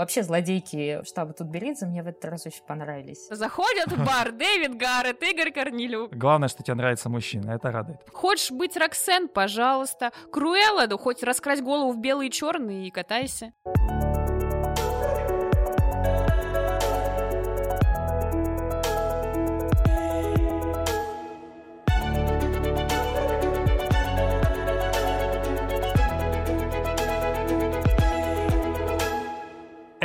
Вообще злодейки штаба Тутберидзе мне в этот раз очень понравились. Заходят в бар Дэвид Гаррет, Игорь Корнилюк. Главное, что тебе нравится мужчина, это радует. Хочешь быть Роксен, пожалуйста. Круэлла, да хоть раскрась голову в белый и черный и катайся.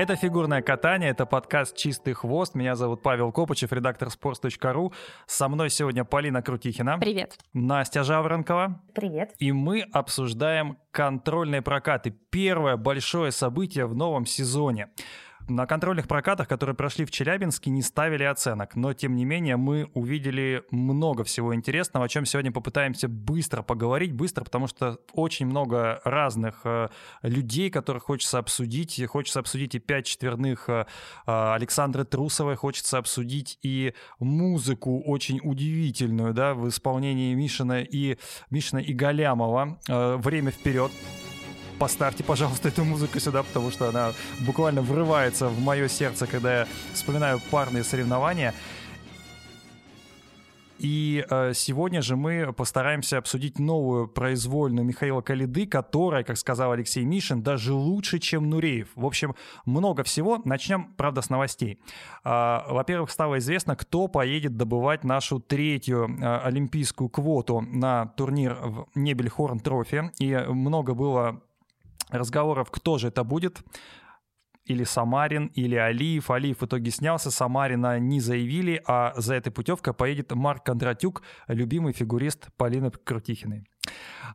Это «Фигурное катание», это подкаст «Чистый хвост». Меня зовут Павел Копычев, редактор sports.ru. Со мной сегодня Полина Крутихина. Привет. Настя Жаворонкова. Привет. И мы обсуждаем контрольные прокаты. Первое большое событие в новом сезоне. На контрольных прокатах, которые прошли в Челябинске, не ставили оценок, но тем не менее мы увидели много всего интересного, о чем сегодня попытаемся быстро поговорить, быстро, потому что очень много разных э, людей, которых хочется обсудить. Хочется обсудить и пять четверных э, Александры Трусовой, хочется обсудить и музыку очень удивительную, да, в исполнении Мишина и Мишина и Галямова э, «Время вперед» поставьте, пожалуйста, эту музыку сюда, потому что она буквально врывается в мое сердце, когда я вспоминаю парные соревнования. И э, сегодня же мы постараемся обсудить новую произвольную Михаила Калиды, которая, как сказал Алексей Мишин, даже лучше, чем Нуреев. В общем, много всего. Начнем, правда, с новостей. Э, во-первых, стало известно, кто поедет добывать нашу третью э, олимпийскую квоту на турнир в Небельхорн Трофи. И много было разговоров, кто же это будет или Самарин, или Алиев. Алиев в итоге снялся, Самарина не заявили, а за этой путевкой поедет Марк Кондратюк, любимый фигурист Полины Крутихиной.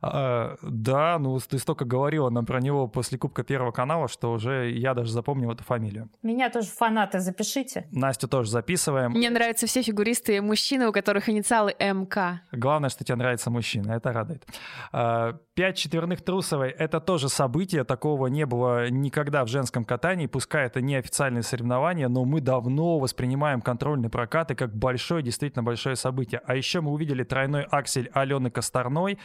А, да, ну ты столько говорила нам про него после Кубка Первого канала, что уже я даже запомнил эту фамилию. Меня тоже фанаты запишите. Настю тоже записываем. Мне нравятся все фигуристы мужчины, у которых инициалы МК. Главное, что тебе нравится мужчина, это радует. А, пять четверных трусовой — это тоже событие, такого не было никогда в женском катании, пускай это не официальные соревнования, но мы давно воспринимаем контрольные прокаты как большое, действительно большое событие. А еще мы увидели тройной аксель Алены Косторной,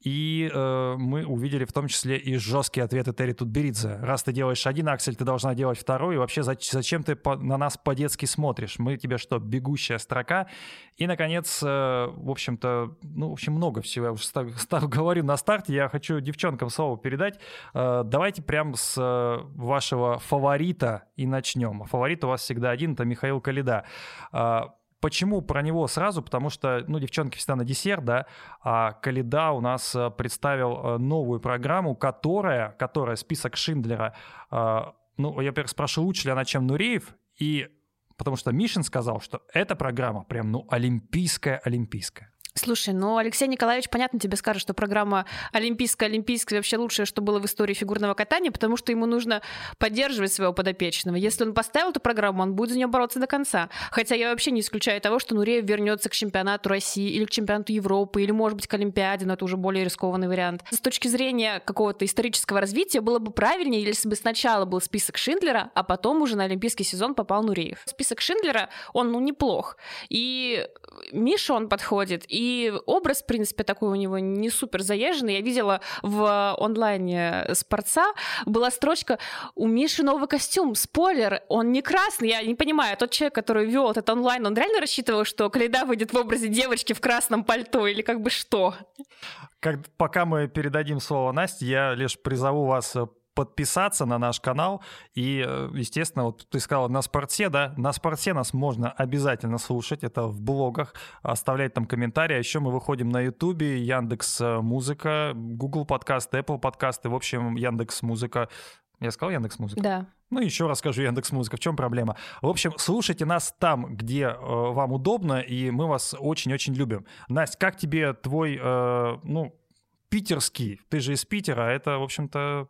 и э, мы увидели в том числе и жесткие ответы Терри Тутберидзе. Раз ты делаешь один аксель, ты должна делать второй. И вообще, зачем ты по, на нас по-детски смотришь? Мы тебе что, бегущая строка? И, наконец, э, в общем-то, ну, в общем, много всего. Я уже стар, стар, говорю на старте. Я хочу девчонкам слово передать. Э, давайте прям с э, вашего фаворита и начнем. Фаворит у вас всегда один, это Михаил Калида. Э, Почему про него сразу? Потому что, ну, девчонки всегда на десерт, да, а Калида у нас э, представил э, новую программу, которая, которая список Шиндлера, э, ну, я, во-первых, спрошу, лучше ли она, чем Нуреев, и потому что Мишин сказал, что эта программа прям, ну, олимпийская-олимпийская. Слушай, ну Алексей Николаевич, понятно, тебе скажет, что программа Олимпийская, Олимпийская вообще лучшее, что было в истории фигурного катания, потому что ему нужно поддерживать своего подопечного. Если он поставил эту программу, он будет за нее бороться до конца. Хотя я вообще не исключаю того, что Нуреев вернется к чемпионату России или к чемпионату Европы, или, может быть, к Олимпиаде, но это уже более рискованный вариант. С точки зрения какого-то исторического развития было бы правильнее, если бы сначала был список Шиндлера, а потом уже на олимпийский сезон попал Нуреев. Список Шиндлера, он, ну, неплох. И Миша, он подходит, и и образ, в принципе, такой у него не супер заезженный. Я видела в онлайне спорца была строчка «У Миши новый костюм, спойлер, он не красный». Я не понимаю, тот человек, который вел этот онлайн, он реально рассчитывал, что Каледа выйдет в образе девочки в красном пальто или как бы что? Как, пока мы передадим слово Насте, я лишь призову вас подписаться на наш канал. И, э, естественно, вот ты сказала на спорте, да, на спорте нас можно обязательно слушать, это в блогах, оставлять там комментарии. А еще мы выходим на Ютубе, Яндекс э, Музыка, Google подкасты, Apple подкасты, в общем, Яндекс Музыка. Я сказал Яндекс Музыка? Да. Ну, еще раз скажу Яндекс Музыка. В чем проблема? В общем, слушайте нас там, где э, вам удобно, и мы вас очень-очень любим. Настя, как тебе твой, э, ну, питерский? Ты же из Питера, а это, в общем-то,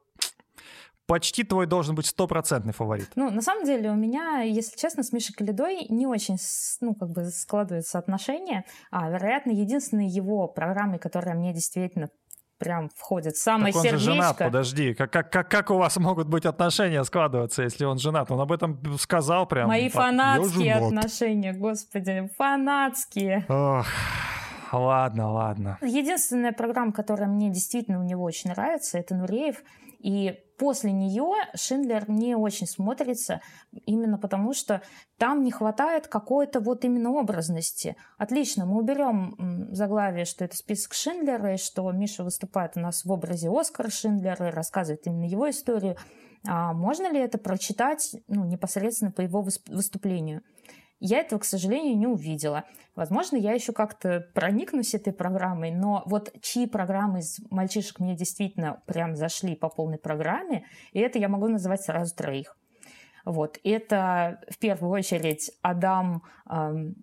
почти твой должен быть стопроцентный фаворит. Ну, на самом деле, у меня, если честно, с Мишей Калидой не очень, ну, как бы складываются отношения. А, вероятно, единственной его программой, которая мне действительно прям входит самое так он сердечко. же женат, подожди. Как, как, как, как у вас могут быть отношения складываться, если он женат? Он об этом сказал прям. Мои фанатские отношения, господи, фанатские. Ох. Ладно, ладно. Единственная программа, которая мне действительно у него очень нравится, это Нуреев. И после нее Шиндлер не очень смотрится, именно потому что там не хватает какой-то вот именно образности. Отлично, мы уберем заглавие, что это список Шиндлера, и что Миша выступает у нас в образе Оскара Шиндлера и рассказывает именно его историю. А можно ли это прочитать ну, непосредственно по его выступлению? Я этого, к сожалению, не увидела. Возможно, я еще как-то проникнусь этой программой, но вот чьи программы из мальчишек мне действительно прям зашли по полной программе, и это я могу называть сразу троих. Вот. Это в первую очередь Адам эм,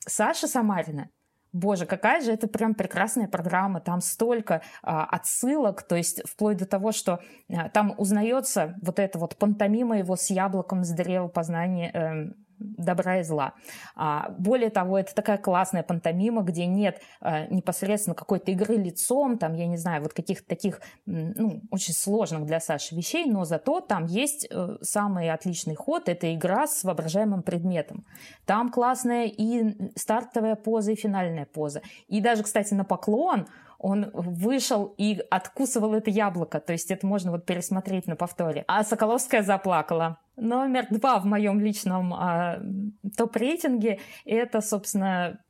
Саша Самарина. Боже, какая же это прям прекрасная программа, там столько а, отсылок, то есть вплоть до того, что а, там узнается вот это вот пантомима его с яблоком с древа познания, э, добра и зла. А, более того, это такая классная пантомима, где нет а, непосредственно какой-то игры лицом, там, я не знаю, вот каких-то таких, ну, очень сложных для Саши вещей, но зато там есть э, самый отличный ход, это игра с воображаемым предметом. Там классная и стартовая поза, и финальная поза. И даже, кстати, на поклон он вышел и откусывал это яблоко. То есть это можно вот пересмотреть на повторе. А Соколовская заплакала. Номер два в моем личном а, топ-рейтинге это, собственно,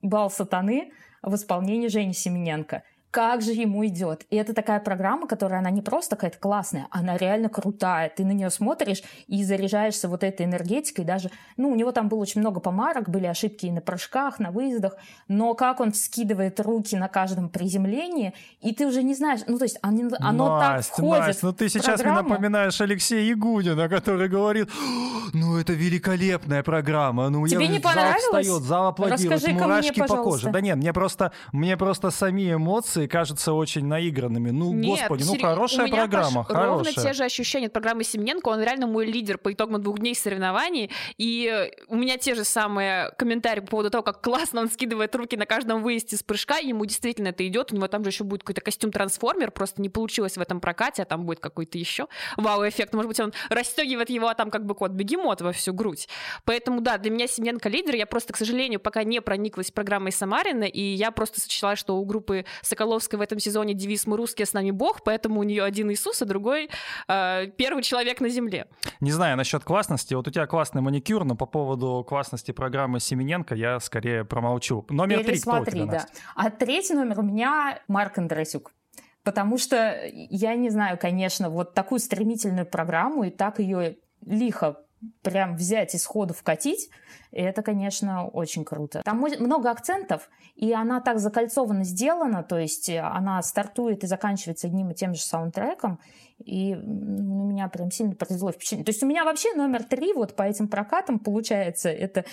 «Бал сатаны» в исполнении Жени Семененко как же ему идет. И это такая программа, которая, она не просто какая-то классная, она реально крутая. Ты на нее смотришь и заряжаешься вот этой энергетикой. Даже, ну, у него там было очень много помарок, были ошибки и на прыжках, на выездах, но как он вскидывает руки на каждом приземлении, и ты уже не знаешь, ну, то есть оно, оно Настя, так входит Настя, ну ты сейчас программу. мне напоминаешь Алексея Ягудина, который говорит, ну, это великолепная программа, ну, Тебе я, не понравилось? Зал встает, зал аплодирует, мурашки мне, по коже. Да нет, мне просто, мне просто сами эмоции эмоции кажутся очень наигранными. Ну, Нет, господи, ну хорошая программа, хорошая. ровно те же ощущения от программы Семененко. Он реально мой лидер по итогам двух дней соревнований. И у меня те же самые комментарии по поводу того, как классно он скидывает руки на каждом выезде с прыжка. Ему действительно это идет. У него там же еще будет какой-то костюм-трансформер. Просто не получилось в этом прокате, а там будет какой-то еще вау-эффект. Может быть, он расстегивает его, а там как бы кот бегемот во всю грудь. Поэтому, да, для меня Семененко лидер. Я просто, к сожалению, пока не прониклась программой Самарина, и я просто сочла, что у группы Соколов Соколовской в этом сезоне девиз «Мы русские, с нами Бог», поэтому у нее один Иисус, а другой э, первый человек на земле. Не знаю насчет классности. Вот у тебя классный маникюр, но по поводу классности программы Семененко я скорее промолчу. Номер три кто у тебя, да. А третий номер у меня Марк Андресюк. Потому что я не знаю, конечно, вот такую стремительную программу и так ее лихо прям взять и сходу вкатить, это, конечно, очень круто. Там много акцентов, и она так закольцованно сделана, то есть она стартует и заканчивается одним и тем же саундтреком, и на меня прям сильно произвело впечатление. То есть у меня вообще номер три вот по этим прокатам получается это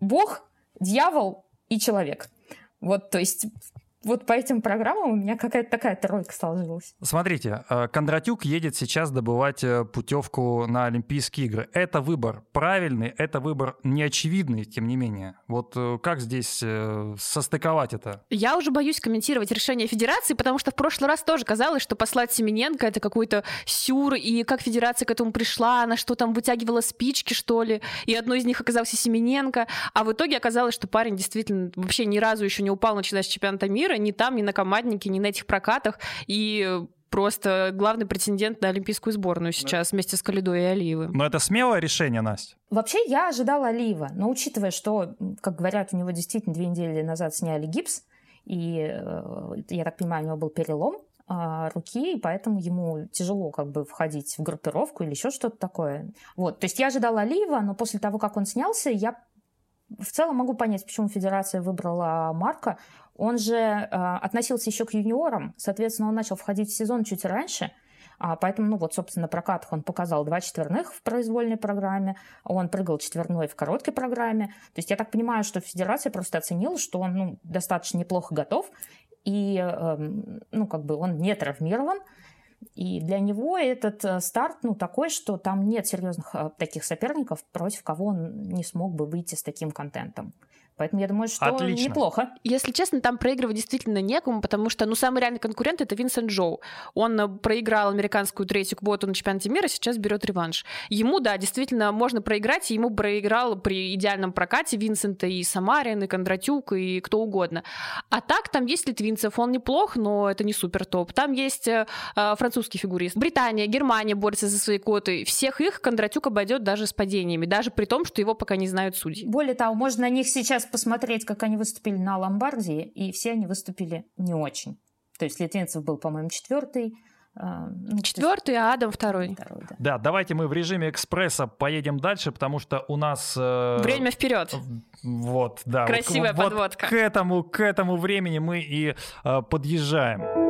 Бог, дьявол и человек. Вот, то есть вот по этим программам у меня какая-то такая тройка сложилась. Смотрите, э, Кондратюк едет сейчас добывать э, путевку на Олимпийские игры. Это выбор правильный, это выбор неочевидный, тем не менее. Вот э, как здесь состыковать это? Я уже боюсь комментировать решение Федерации, потому что в прошлый раз тоже казалось, что послать Семененко это какой-то сюр, и как Федерация к этому пришла, она что там вытягивала спички, что ли, и одной из них оказался Семененко, а в итоге оказалось, что парень действительно вообще ни разу еще не упал, начиная с чемпионата мира, ни там, ни на команднике, ни на этих прокатах. И просто главный претендент на олимпийскую сборную сейчас вместе с Калидой и Алиевым. Но это смелое решение, Настя. Вообще я ожидала Алиева, но учитывая, что, как говорят, у него действительно две недели назад сняли гипс, и, э, я так понимаю, у него был перелом а, руки, и поэтому ему тяжело как бы входить в группировку или еще что-то такое. Вот, то есть я ожидала Алиева, но после того, как он снялся, я в целом могу понять, почему Федерация выбрала Марка. Он же э, относился еще к юниорам, соответственно, он начал входить в сезон чуть раньше, а, поэтому, ну вот, собственно, на прокатах он показал два четверных в произвольной программе, он прыгал четверной в короткой программе. То есть я так понимаю, что Федерация просто оценила, что он ну, достаточно неплохо готов, и, э, ну, как бы он не травмирован, и для него этот э, старт, ну, такой, что там нет серьезных э, таких соперников, против кого он не смог бы выйти с таким контентом. Поэтому я думаю, что Отлично. неплохо. Если честно, там проигрывать действительно некому, потому что, ну, самый реальный конкурент — это Винсент Джоу. Он э, проиграл американскую третью квоту на чемпионате мира, сейчас берет реванш. Ему, да, действительно, можно проиграть, ему проиграл при идеальном прокате Винсента и Самарин, и Кондратюк, и кто угодно. А так, там есть Литвинцев, он неплох, но это не супер топ. Там есть э, э французский фигурист. Британия, Германия борются за свои коты. Всех их Кондратюк обойдет даже с падениями, даже при том, что его пока не знают судьи. Более того, можно на них сейчас посмотреть, как они выступили на Ломбардии, и все они выступили не очень. То есть Литвинцев был, по-моему, четвертый, а, ну, Четвертый, а Адам второй. второй да. да, давайте мы в режиме экспресса поедем дальше, потому что у нас... Э, Время вперед. Вот, да. Красивая вот, подводка. Вот к этому, к этому времени мы и э, подъезжаем.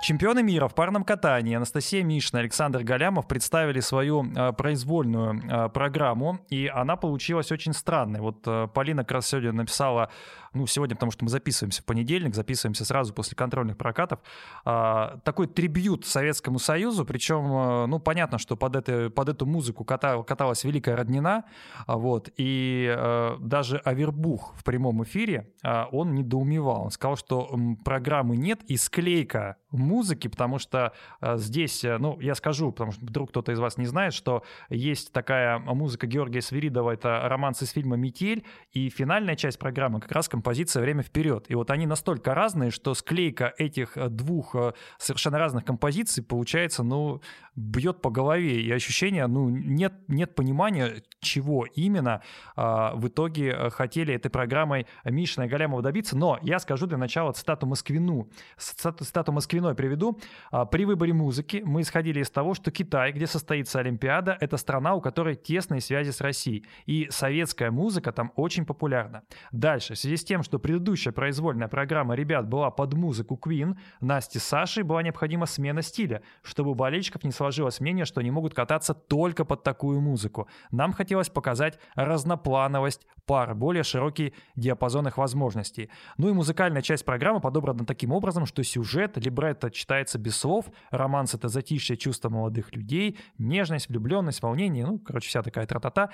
Чемпионы мира в парном катании Анастасия Мишина и Александр Галямов представили свою э, произвольную э, программу, и она получилась очень странной. Вот э, Полина как раз сегодня написала ну, сегодня, потому что мы записываемся в понедельник, записываемся сразу после контрольных прокатов, а, такой трибют Советскому Союзу, причем, а, ну, понятно, что под, это, под эту музыку катал, каталась Великая Роднина, а, вот, и даже Авербух в прямом эфире, он недоумевал, он сказал, что программы нет и склейка музыки, потому что здесь, ну, я скажу, потому что вдруг кто-то из вас не знает, что есть такая музыка Георгия Свиридова, это романс из фильма «Метель», и финальная часть программы как раз композиция «Время вперед». И вот они настолько разные, что склейка этих э, двух э, совершенно разных композиций получается, ну, бьет по голове. И ощущение, ну, нет, нет понимания, чего именно а, в итоге э, хотели этой программой Мишина и Галямова добиться. Но я скажу для начала цитату Москвину. Цитату, Москвиной приведу. А, При выборе музыки мы исходили из того, что Китай, где состоится Олимпиада, это страна, у которой тесные связи с Россией. И советская музыка там очень популярна. Дальше, в связи с тем, что предыдущая произвольная программа ребят была под музыку Queen, Насте Сашей была необходима смена стиля, чтобы болельщиков не сложилось мнение, что они могут кататься только под такую музыку. Нам хотелось показать разноплановость пар, более широкий диапазон их возможностей. Ну и музыкальная часть программы подобрана таким образом, что сюжет, либретто читается без слов, романс — это затишье чувства молодых людей, нежность, влюбленность, волнение, ну, короче, вся такая тра-та-та.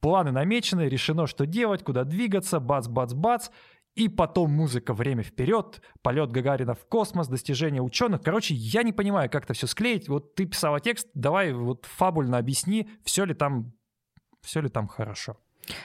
Планы намечены, решено, что делать, куда двигаться, бац-бац-бац, и потом музыка «Время вперед», полет Гагарина в космос, достижения ученых. Короче, я не понимаю, как это все склеить. Вот ты писала текст, давай вот фабульно объясни, все ли там, все ли там хорошо.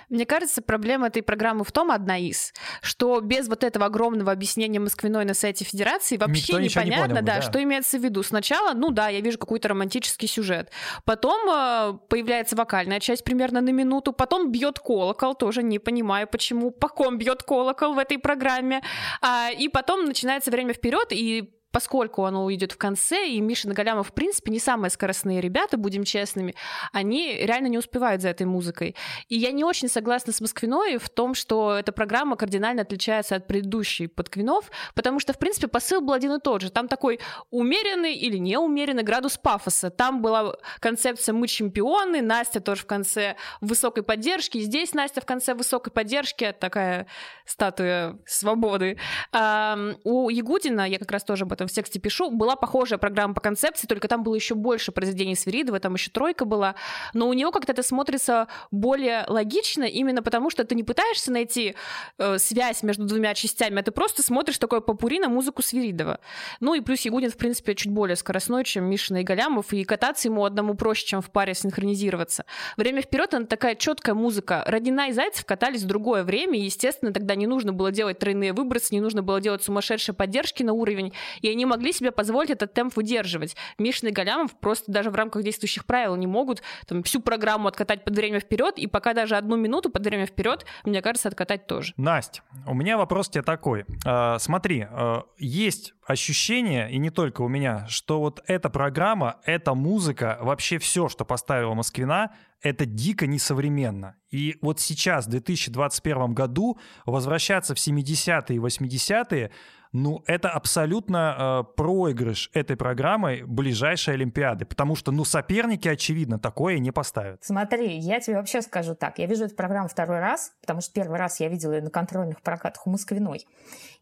Мне кажется, проблема этой программы в том, одна из, что без вот этого огромного объяснения Москвиной на сайте Федерации вообще Никто непонятно, не понял, да, да, что имеется в виду. Сначала, ну да, я вижу какой-то романтический сюжет. Потом э, появляется вокальная часть примерно на минуту, потом бьет колокол, тоже не понимаю, почему, по ком бьет колокол в этой программе. А, и потом начинается время вперед, и поскольку оно уйдет в конце, и Миша Нагалямов, в принципе, не самые скоростные ребята, будем честными, они реально не успевают за этой музыкой. И я не очень согласна с Москвиной в том, что эта программа кардинально отличается от предыдущей подквинов, потому что, в принципе, посыл был один и тот же. Там такой умеренный или неумеренный градус пафоса. Там была концепция «мы чемпионы», Настя тоже в конце высокой поддержки, здесь Настя в конце высокой поддержки, такая статуя свободы. А, у Ягудина, я как раз тоже об этом в тексте пишу, была похожая программа по концепции, только там было еще больше произведений Свиридова, там еще тройка была, но у него как-то это смотрится более логично, именно потому что ты не пытаешься найти э, связь между двумя частями, а ты просто смотришь такое попури на музыку Свиридова. Ну и плюс Ягудин, в принципе, чуть более скоростной, чем Мишина и Галямов, и кататься ему одному проще, чем в паре синхронизироваться. Время вперед, она такая четкая музыка. Родина и Зайцев катались в другое время, и, естественно, тогда не нужно было делать тройные выбросы, не нужно было делать сумасшедшие поддержки на уровень, и они могли себе позволить этот темп выдерживать. Мишин и Галямов просто даже в рамках действующих правил не могут там, всю программу откатать под время вперед, и пока даже одну минуту под время вперед, мне кажется, откатать тоже. Настя, у меня вопрос тебе такой. Э, смотри, э, есть ощущение, и не только у меня, что вот эта программа, эта музыка, вообще все, что поставила Москвина, это дико несовременно. И вот сейчас, в 2021 году, возвращаться в 70-е и 80-е, ну, это абсолютно э, проигрыш этой программы ближайшей Олимпиады, потому что, ну, соперники, очевидно, такое не поставят. Смотри, я тебе вообще скажу так. Я вижу эту программу второй раз, потому что первый раз я видела ее на контрольных прокатах у Москвиной.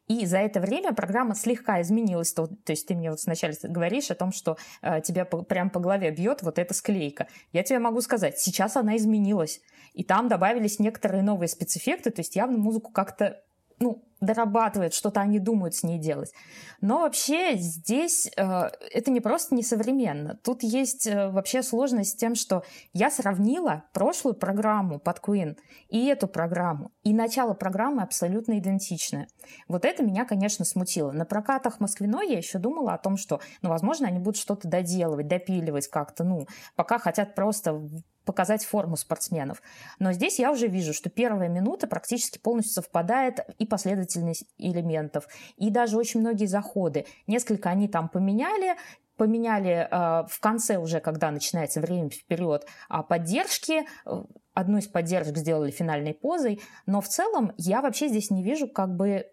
И за это время программа слегка изменилась. То, то есть ты мне вот сначала говоришь о том, что э, тебя по, прям по голове бьет вот эта склейка. Я тебе могу сказать, сейчас она изменилась. И там добавились некоторые новые спецэффекты, то есть явно музыку как-то ну, дорабатывают, что-то они думают с ней делать. Но вообще здесь э, это не просто несовременно. Тут есть э, вообще сложность с тем, что я сравнила прошлую программу под Queen и эту программу. И начало программы абсолютно идентичное. Вот это меня, конечно, смутило. На прокатах Москвиной я еще думала о том, что, ну, возможно, они будут что-то доделывать, допиливать как-то, ну, пока хотят просто показать форму спортсменов. Но здесь я уже вижу, что первая минута практически полностью совпадает и последовательность элементов, и даже очень многие заходы. Несколько они там поменяли, поменяли э, в конце уже, когда начинается время вперед, а поддержки. Э, одну из поддержек сделали финальной позой, но в целом я вообще здесь не вижу как бы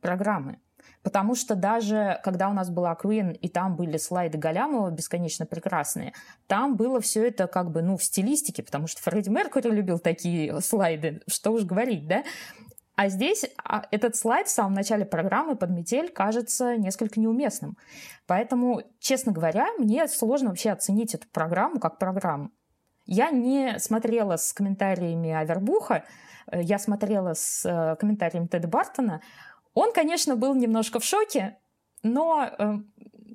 программы. Потому что даже когда у нас была Queen, и там были слайды Галямова бесконечно прекрасные, там было все это как бы, ну, в стилистике, потому что Фредди Меркури любил такие слайды, что уж говорить, да? А здесь а, этот слайд в самом начале программы под метель кажется несколько неуместным. Поэтому, честно говоря, мне сложно вообще оценить эту программу как программу. Я не смотрела с комментариями Авербуха, э, я смотрела с э, комментариями Теда Бартона, он, конечно, был немножко в шоке, но э,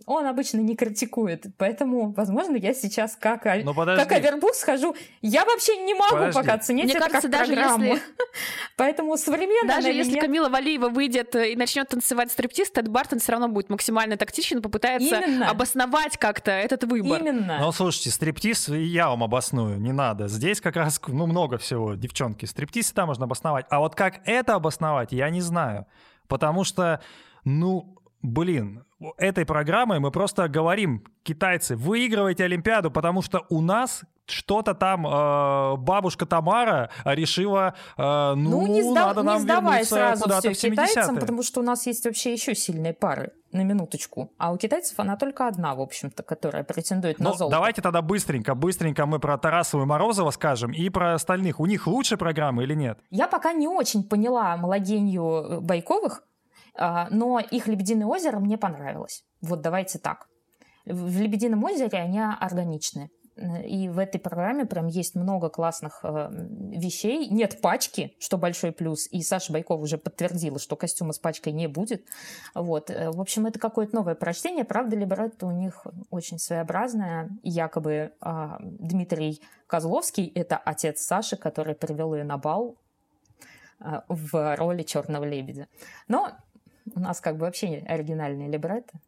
он обычно не критикует, поэтому, возможно, я сейчас как, как Авербук схожу. Я вообще не могу подожди. пока оценить Мне это кажется, как даже программу. Если... поэтому современно Даже если нет... Камила Валиева выйдет и начнет танцевать стриптиз, Тед Бартон все равно будет максимально тактичен попытается Именно. обосновать как-то этот выбор. Именно. Ну, слушайте, стриптиз я вам обосную, не надо. Здесь как раз, ну, много всего, девчонки. Стриптиз всегда можно обосновать. А вот как это обосновать, я не знаю. Потому что, ну, блин, этой программой мы просто говорим, китайцы, выигрывайте Олимпиаду, потому что у нас что-то там э, бабушка Тамара решила, э, ну, ну не сда- надо нам не сдавай сразу все китайцам, потому что у нас есть вообще еще сильные пары, на минуточку. А у китайцев она только одна, в общем-то, которая претендует ну, на золото. Давайте тогда быстренько, быстренько мы про Тарасову и Морозова скажем и про остальных. У них лучше программы или нет? Я пока не очень поняла малогенью э, Байковых, а, но их «Лебединое озеро» мне понравилось. Вот давайте так. В «Лебедином озере» они органичны. И в этой программе прям есть много классных э, вещей. Нет пачки, что большой плюс. И Саша Байков уже подтвердила, что костюма с пачкой не будет. Вот. Э, в общем, это какое-то новое прочтение. Правда, либретто у них очень своеобразное. Якобы э, Дмитрий Козловский — это отец Саши, который привел ее на бал э, в роли черного лебедя. Но у нас как бы вообще оригинальные либретто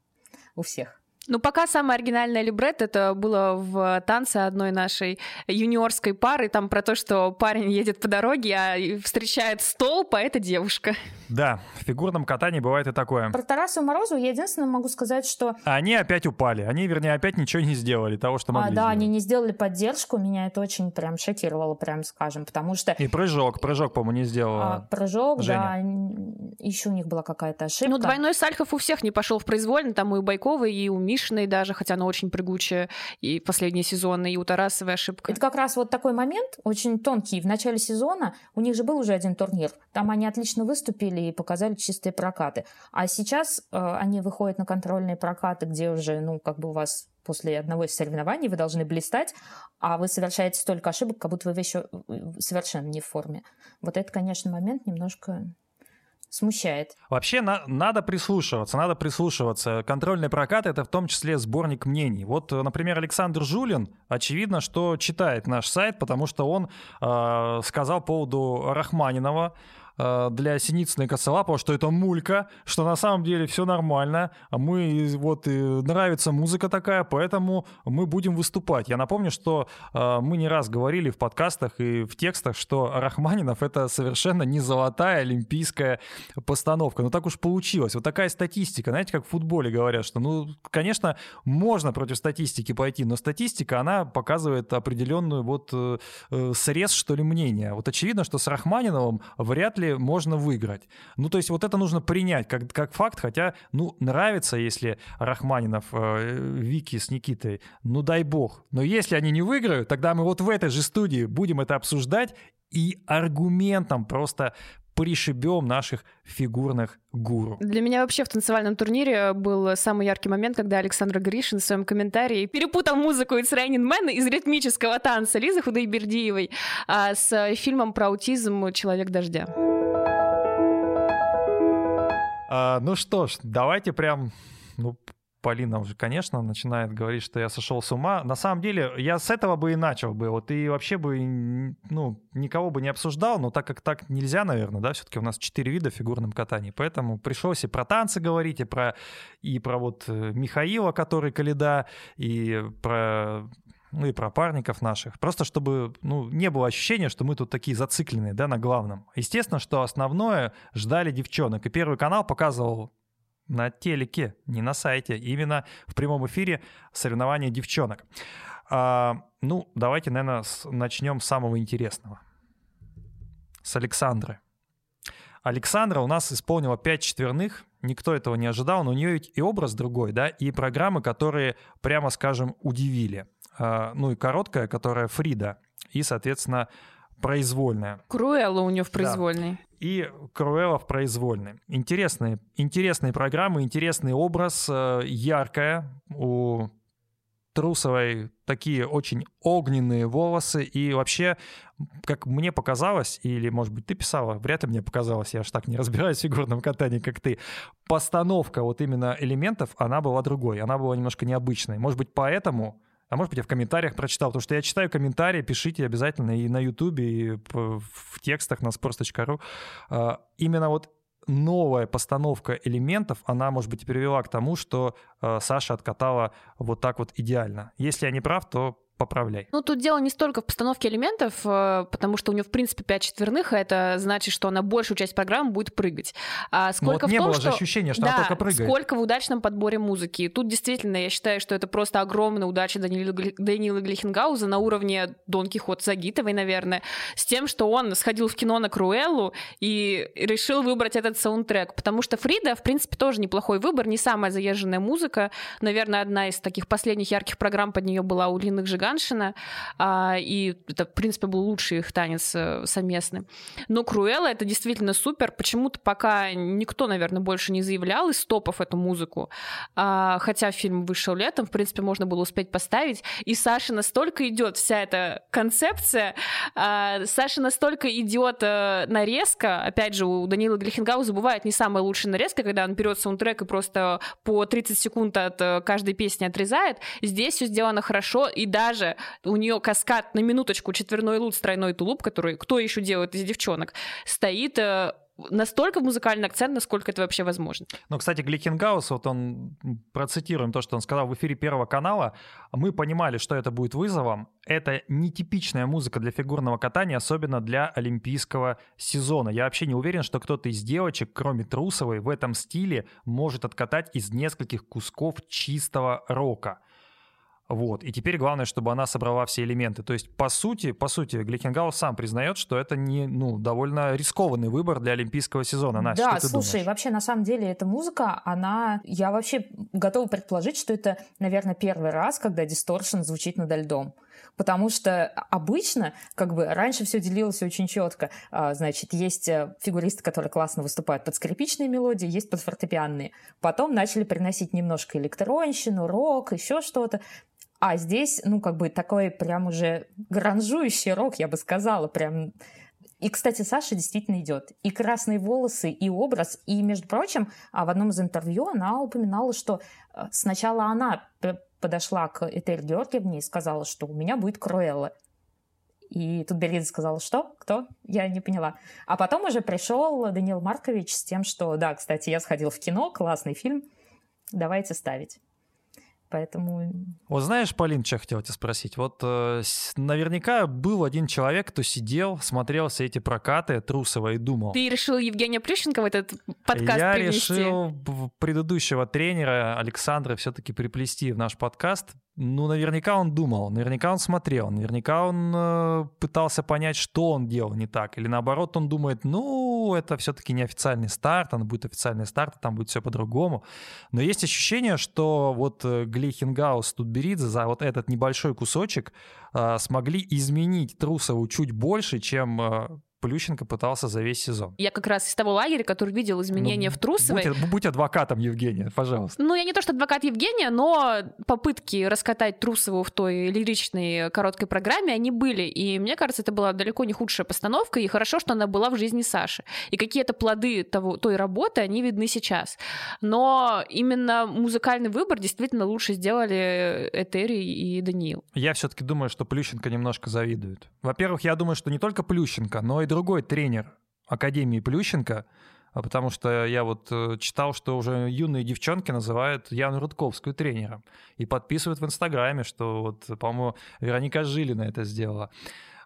у всех. Ну, пока самое оригинальное либрет это было в танце одной нашей юниорской пары, там про то, что парень едет по дороге, а встречает столб, а это девушка. Да, в фигурном катании бывает и такое. Про Тарасу Морозу я единственное могу сказать, что... Они опять упали, они, вернее, опять ничего не сделали, того, что могли а, Да, сделать. они не сделали поддержку, меня это очень прям шокировало, прям скажем, потому что... И прыжок, прыжок, по-моему, не сделала. А, прыжок, Женя. да, еще у них была какая-то ошибка. Ну, двойной Сальхов у всех не пошел в произвольно, там и у Байковой, и у Мишиной даже, хотя она очень прыгучая, и последние сезоны, и у Тарасовой ошибка. Это как раз вот такой момент, очень тонкий. В начале сезона у них же был уже один турнир. Там они отлично выступили и показали чистые прокаты. А сейчас э, они выходят на контрольные прокаты, где уже, ну, как бы у вас после одного из соревнований вы должны блистать, а вы совершаете столько ошибок, как будто вы еще э, совершенно не в форме. Вот это, конечно, момент немножко смущает. Вообще на, надо прислушиваться, надо прислушиваться. Контрольный прокат — это в том числе сборник мнений. Вот, например, Александр Жулин, очевидно, что читает наш сайт, потому что он э, сказал по поводу Рахманинова, для Синицына и Коцелапова, что это мулька, что на самом деле все нормально, а мы вот нравится музыка такая, поэтому мы будем выступать. Я напомню, что э, мы не раз говорили в подкастах и в текстах, что Рахманинов это совершенно не золотая олимпийская постановка. Но так уж получилось. Вот такая статистика. Знаете, как в футболе говорят, что, ну, конечно, можно против статистики пойти, но статистика, она показывает определенную вот э, срез, что ли, мнения. Вот очевидно, что с Рахманиновым вряд ли если можно выиграть. Ну, то есть вот это нужно принять как, как факт, хотя, ну, нравится, если Рахманинов, э, Вики с Никитой, ну, дай бог. Но если они не выиграют, тогда мы вот в этой же студии будем это обсуждать и аргументом просто пришибем наших фигурных гуру. Для меня вообще в танцевальном турнире был самый яркий момент, когда Александр Гришин в своем комментарии перепутал музыку из Raining Man из ритмического танца Лизы Худайбердиевой а, с фильмом про аутизм «Человек дождя». А, ну что ж, давайте прям ну, Полина уже, конечно, начинает говорить, что я сошел с ума. На самом деле, я с этого бы и начал бы. Вот и вообще бы, ну, никого бы не обсуждал, но так как так нельзя, наверное, да, все-таки у нас четыре вида в фигурном катании. Поэтому пришлось и про танцы говорить, и про, и про вот э, Михаила, который Каледа, и про ну и про парников наших. Просто чтобы ну, не было ощущения, что мы тут такие зацикленные да, на главном. Естественно, что основное ждали девчонок. И Первый канал показывал на телеке, не на сайте, именно в прямом эфире соревнования девчонок. А, ну, давайте, наверное, с, начнем с самого интересного. С Александры. Александра у нас исполнила 5 четверных, никто этого не ожидал, но у нее ведь и образ другой, да, и программы, которые, прямо скажем, удивили. А, ну и короткая, которая Фрида, и, соответственно, произвольная. Круэлла у нее в произвольной. Да. И Круэлла в произвольной. Интересные, интересные программы, интересный образ, э, яркая у Трусовой такие очень огненные волосы и вообще, как мне показалось, или, может быть, ты писала, вряд ли мне показалось, я аж так не разбираюсь в фигурном катании, как ты, постановка вот именно элементов, она была другой, она была немножко необычной. Может быть, поэтому а может быть, я в комментариях прочитал, потому что я читаю комментарии, пишите обязательно и на Ютубе, и в текстах на sports.ru. А, именно вот новая постановка элементов, она, может быть, привела к тому, что а, Саша откатала вот так вот идеально. Если я не прав, то поправляй. Ну, тут дело не столько в постановке элементов, э, потому что у нее, в принципе, пять четверных, а это значит, что она большую часть программы будет прыгать. А сколько вот в том, было что... же ощущение, что да, она только прыгает. сколько в удачном подборе музыки. тут действительно, я считаю, что это просто огромная удача Даниила, Даниила Глихенгауза на уровне Дон Кихот Загитовой, наверное, с тем, что он сходил в кино на Круэллу и решил выбрать этот саундтрек, потому что Фрида, в принципе, тоже неплохой выбор, не самая заезженная музыка, наверное, одна из таких последних ярких программ под нее была у Длинных Жиган, Ганшина, а, и это, в принципе, был лучший их танец э, совместный. Но Круэлла — это действительно супер. Почему-то пока никто, наверное, больше не заявлял из топов эту музыку, а, хотя фильм вышел летом, в принципе, можно было успеть поставить. И Саша настолько идет вся эта концепция, а, Саша настолько идет а, нарезка, опять же, у Данила Глихенгауза бывает не самая лучшая нарезка, когда он берет саундтрек и просто по 30 секунд от э, каждой песни отрезает. Здесь все сделано хорошо, и даже даже у нее каскад на минуточку четверной лут, тройной тулуп, который кто еще делает из девчонок, стоит э, настолько музыкальный акцент, насколько это вообще возможно. Ну, кстати, Гликенгаус, вот он, процитируем то, что он сказал в эфире Первого канала, мы понимали, что это будет вызовом. Это нетипичная музыка для фигурного катания, особенно для олимпийского сезона. Я вообще не уверен, что кто-то из девочек, кроме Трусовой, в этом стиле может откатать из нескольких кусков чистого рока. Вот. И теперь главное, чтобы она собрала все элементы. То есть, по сути, по сути, Гликенгаус сам признает, что это не, ну, довольно рискованный выбор для олимпийского сезона. Настя, да, что ты слушай, думаешь? вообще, на самом деле, эта музыка, она... Я вообще готова предположить, что это, наверное, первый раз, когда дисторшн звучит над льдом. Потому что обычно, как бы, раньше все делилось очень четко. А, значит, есть э, фигуристы, которые классно выступают под скрипичные мелодии, есть под фортепианные. Потом начали приносить немножко электронщину, рок, еще что-то. А здесь, ну, как бы такой прям уже гранжующий рок, я бы сказала, прям и, кстати, Саша действительно идет. И красные волосы, и образ. И, между прочим, а в одном из интервью она упоминала, что э, сначала она подошла к Этель Георгиевне и сказала, что у меня будет Круэлла. И тут Белиза сказала, что? Кто? Я не поняла. А потом уже пришел Даниил Маркович с тем, что, да, кстати, я сходил в кино, классный фильм, давайте ставить поэтому... Вот знаешь, Полин, что я хотел тебя спросить? Вот э, наверняка был один человек, кто сидел, смотрел все эти прокаты Трусова и думал... Ты решил Евгения Плющенко в этот подкаст Я привнести? решил предыдущего тренера Александра все-таки приплести в наш подкаст. Ну, наверняка он думал, наверняка он смотрел, наверняка он э, пытался понять, что он делал не так. Или наоборот, он думает, ну, это все-таки не официальный старт, он будет официальный старт, там будет все по-другому. Но есть ощущение, что вот э, Глейхенгаус, Тутберидзе за вот этот небольшой кусочек э, смогли изменить Трусову чуть больше, чем э, Плющенко пытался за весь сезон. Я как раз из того лагеря, который видел изменения ну, в Трусовой. Будь, будь адвокатом Евгения, пожалуйста. Ну, я не то, что адвокат Евгения, но попытки раскатать Трусову в той лиричной короткой программе, они были. И мне кажется, это была далеко не худшая постановка, и хорошо, что она была в жизни Саши. И какие-то плоды того, той работы, они видны сейчас. Но именно музыкальный выбор действительно лучше сделали Этери и Даниил. Я все-таки думаю, что Плющенко немножко завидует. Во-первых, я думаю, что не только Плющенко, но и другой тренер Академии Плющенко, а потому что я вот э, читал, что уже юные девчонки называют Яну Рудковскую тренером и подписывают в Инстаграме, что вот, по-моему, Вероника Жилина это сделала.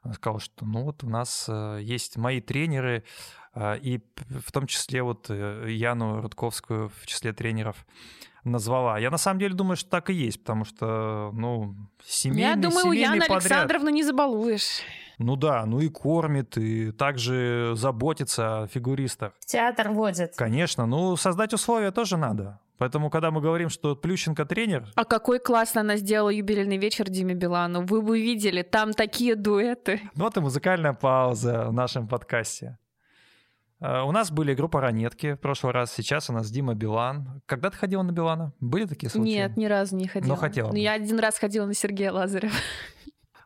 Она сказала, что ну вот у нас э, есть мои тренеры, э, и в том числе вот Яну Рудковскую в числе тренеров назвала. Я на самом деле думаю, что так и есть, потому что, ну, семейный, Я думаю, семейный Яна подряд. Александровна не забалуешь. Ну да, ну и кормит, и также заботится о фигуристах. В театр водит. Конечно, ну создать условия тоже надо. Поэтому, когда мы говорим, что Плющенко тренер... А какой классно она сделала юбилейный вечер Диме Билану. Вы бы видели, там такие дуэты. Ну вот и музыкальная пауза в нашем подкасте. Э, у нас были группа «Ранетки» в прошлый раз, сейчас у нас Дима Билан. Когда ты ходила на Билана? Были такие случаи? Нет, ни разу не ходила. Но хотела. Но я один раз ходила на Сергея Лазарева.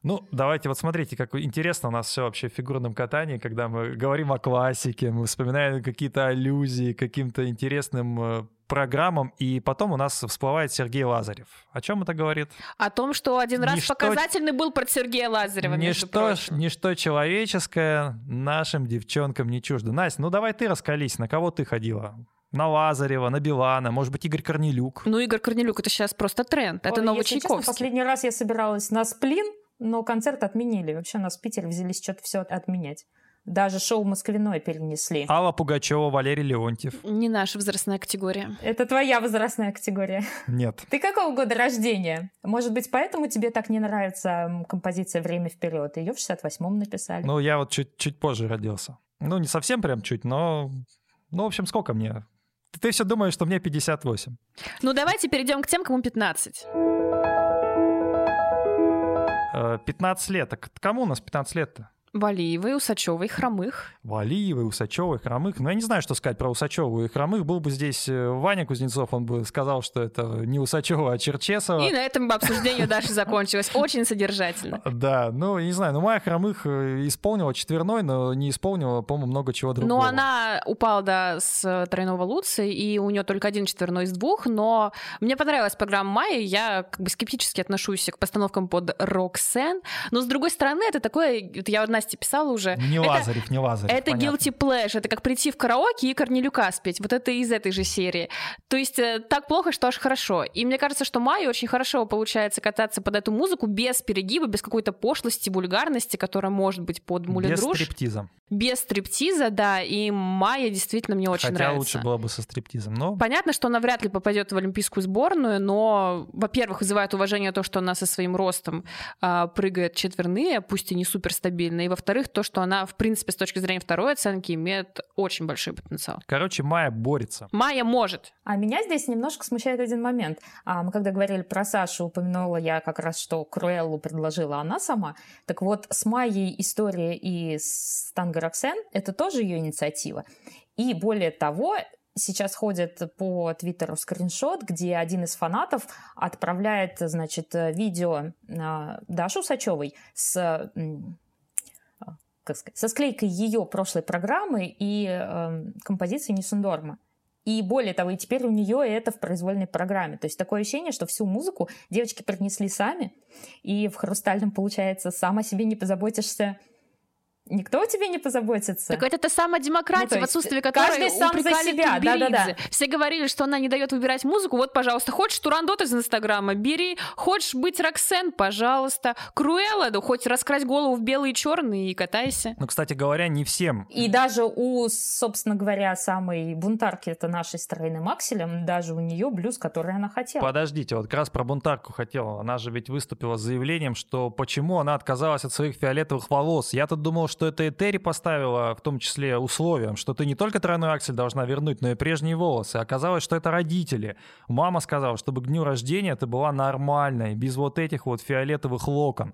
Ну, давайте вот смотрите, как интересно у нас все вообще в фигурном катании, когда мы говорим о классике, мы вспоминаем какие-то аллюзии каким-то интересным э, программам, и потом у нас всплывает Сергей Лазарев. О чем это говорит? О том, что один раз ничто... показательный был про Сергея Лазарева, ничто, ничто человеческое нашим девчонкам не чуждо. Настя, ну давай ты раскались, на кого ты ходила? на Лазарева, на Билана, может быть, Игорь Корнелюк. Ну, Игорь Корнелюк — это сейчас просто тренд, это Ой, новый если Чайковский. Честно, последний раз я собиралась на сплин, но концерт отменили. Вообще нас в Питере взялись что-то все отменять. Даже шоу «Москвиной» перенесли. Алла Пугачева, Валерий Леонтьев. Не наша возрастная категория. Это твоя возрастная категория. Нет. Ты какого года рождения? Может быть, поэтому тебе так не нравится композиция «Время вперед»? Ее в 68-м написали. Ну, я вот чуть, чуть позже родился. Ну, не совсем прям чуть, но... Ну, в общем, сколько мне? Ты все думаешь, что мне 58. Ну, давайте перейдем к тем, кому 15. 15 э, лет. Так кому у нас 15 лет-то? Валиевой, Усачевой, Хромых. Валиевой, Усачевой, Хромых. Ну, я не знаю, что сказать про Усачеву и Хромых. Был бы здесь э, Ваня Кузнецов, он бы сказал, что это не Усачева, а Черчесова. И на этом обсуждение Даши закончилось. Очень содержательно. Да, ну, не знаю, ну, Майя Хромых э, исполнила четверной, но не исполнила, по-моему, много чего другого. Ну, она упала, да, с тройного Луци, и у нее только один четверной из двух, но мне понравилась программа Майи, я как бы скептически отношусь к постановкам под Роксен, но, с другой стороны, это такое, я одна Насте писала уже. Не это, Лазарев, не Лазарев. Это понятно. guilty pleasure, это как прийти в караоке и Корнелюка спеть. Вот это из этой же серии. То есть э, так плохо, что аж хорошо. И мне кажется, что Майе очень хорошо получается кататься под эту музыку без перегиба, без какой-то пошлости, вульгарности, которая может быть под Мулен Без стриптиза. Без стриптиза, да. И Майя действительно мне очень Хотя нравится. лучше было бы со стриптизом, но... Понятно, что она вряд ли попадет в олимпийскую сборную, но, во-первых, вызывает уважение то, что она со своим ростом а, прыгает четверные, пусть и не суперстабильно, и, во-вторых, то, что она, в принципе, с точки зрения второй оценки, имеет очень большой потенциал. Короче, Майя борется. Майя может. А меня здесь немножко смущает один момент. А, мы когда говорили про Сашу, упомянула я как раз, что Круэллу предложила она сама. Так вот, с Майей история и с Танго Роксен — это тоже ее инициатива. И более того, сейчас ходит по Твиттеру скриншот, где один из фанатов отправляет, значит, видео а, Дашу Сачевой с как сказать, со склейкой ее прошлой программы и э, композиции Нисендорма. И более того, и теперь у нее это в произвольной программе. То есть такое ощущение, что всю музыку девочки принесли сами, и в «Хрустальном», получается, сам о себе не позаботишься Никто о тебе не позаботится. Так это та самая демократия, ну, в отсутствии которой каждый сам за себя. Да, да, да. Все говорили, что она не дает выбирать музыку. Вот, пожалуйста, хочешь Турандот из Инстаграма, бери. Хочешь быть Роксен, пожалуйста. Круэлла, да хоть раскрась голову в белый и черный и катайся. Ну, кстати говоря, не всем. И даже у, собственно говоря, самой бунтарки, это нашей страны Макселем, даже у нее блюз, который она хотела. Подождите, вот как раз про бунтарку хотела. Она же ведь выступила с заявлением, что почему она отказалась от своих фиолетовых волос. Я тут думал, что что это Этери поставила в том числе условием, что ты не только тройной аксель должна вернуть, но и прежние волосы. Оказалось, что это родители. Мама сказала, чтобы к дню рождения ты была нормальной, без вот этих вот фиолетовых локон.